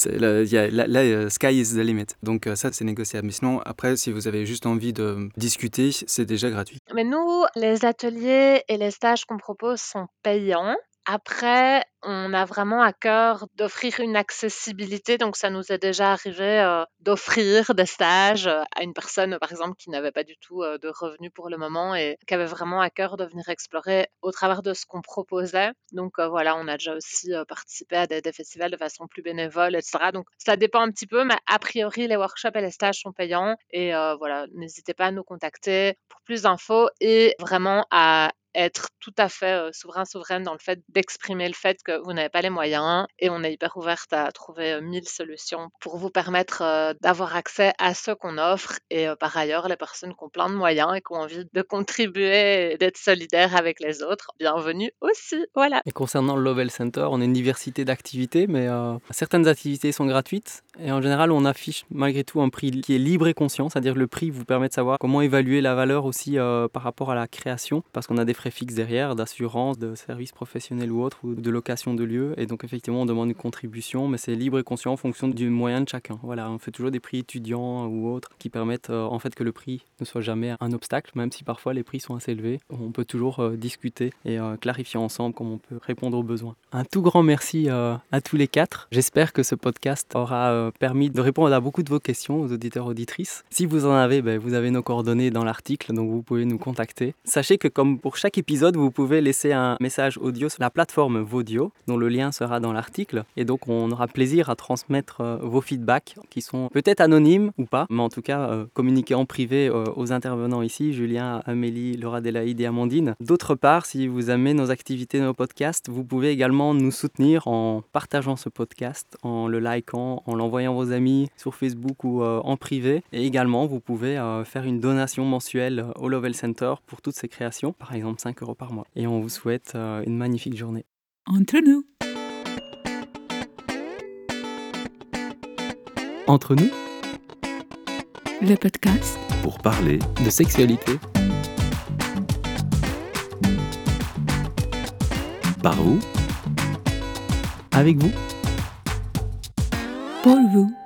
D: là, sky is the limit. Donc ça, c'est négociable. Mais sinon, après, si vous avez juste envie de discuter, c'est déjà gratuit.
F: Mais nous, les ateliers et les stages qu'on propose sont payants. Après, on a vraiment à cœur d'offrir une accessibilité. Donc, ça nous est déjà arrivé euh, d'offrir des stages euh, à une personne, par exemple, qui n'avait pas du tout euh, de revenus pour le moment et qui avait vraiment à cœur de venir explorer au travers de ce qu'on proposait. Donc, voilà, on a déjà aussi participé à des, des, festivals de façon plus bénévole, etc. Donc, ça dépend un petit peu, mais a priori, les workshops et les stages sont payants. Et voilà, n'hésitez pas à nous contacter pour plus d'infos et vraiment à être tout à fait souverain, souveraine dans le fait d'exprimer le fait que vous n'avez pas les moyens et on est hyper ouverte à trouver mille solutions pour vous permettre d'avoir accès à ce qu'on offre et par ailleurs les personnes qui ont plein de moyens et qui ont envie de contribuer d'être solidaires avec les autres, bienvenue aussi. Voilà.
B: Et concernant le Lovell Center, on est une diversité d'activités, mais certaines activités sont gratuites et en général on affiche malgré tout un prix qui est libre et conscient, c'est-à-dire le prix vous permet de savoir comment évaluer la valeur aussi par rapport à la création parce qu'on a des frais fixe derrière, d'assurance, de services professionnels ou autres, ou de location de lieux. Et donc effectivement, on demande une contribution, mais c'est libre et conscient en fonction du moyen de chacun. Voilà, on fait toujours des prix étudiants ou autres qui permettent euh, en fait que le prix ne soit jamais un obstacle, même si parfois les prix sont assez élevés. On peut toujours euh, discuter et euh, clarifier ensemble comment on peut répondre aux besoins. Un tout grand merci à tous les quatre. J'espère que ce podcast aura permis de répondre à beaucoup de vos questions aux auditeurs auditrices. Si vous en avez, ben, vous avez nos coordonnées dans l'article, donc vous pouvez nous contacter. Sachez que comme pour chaque épisode, vous pouvez laisser un message audio sur la plateforme Vodio, dont le lien sera dans l'article. Et donc, on aura plaisir à transmettre euh, vos feedbacks, qui sont peut-être anonymes ou pas, mais en tout cas euh, communiquer en privé euh, aux intervenants ici, Julien, Amélie, Laura Delaïde et Amandine. D'autre part, si vous aimez nos activités, nos podcasts, vous pouvez également nous soutenir en partageant ce podcast, en le likant, en l'envoyant à vos amis sur Facebook ou en privé. Et également, vous pouvez faire une donation mensuelle au Lovell Center pour toutes ces créations, par exemple 5 euros par mois. Et on vous souhaite euh, une magnifique journée.
A: Entre nous.
B: Entre nous.
A: Le podcast.
G: Pour parler
B: de sexualité.
G: Par vous.
B: Avec vous.
A: Pour vous.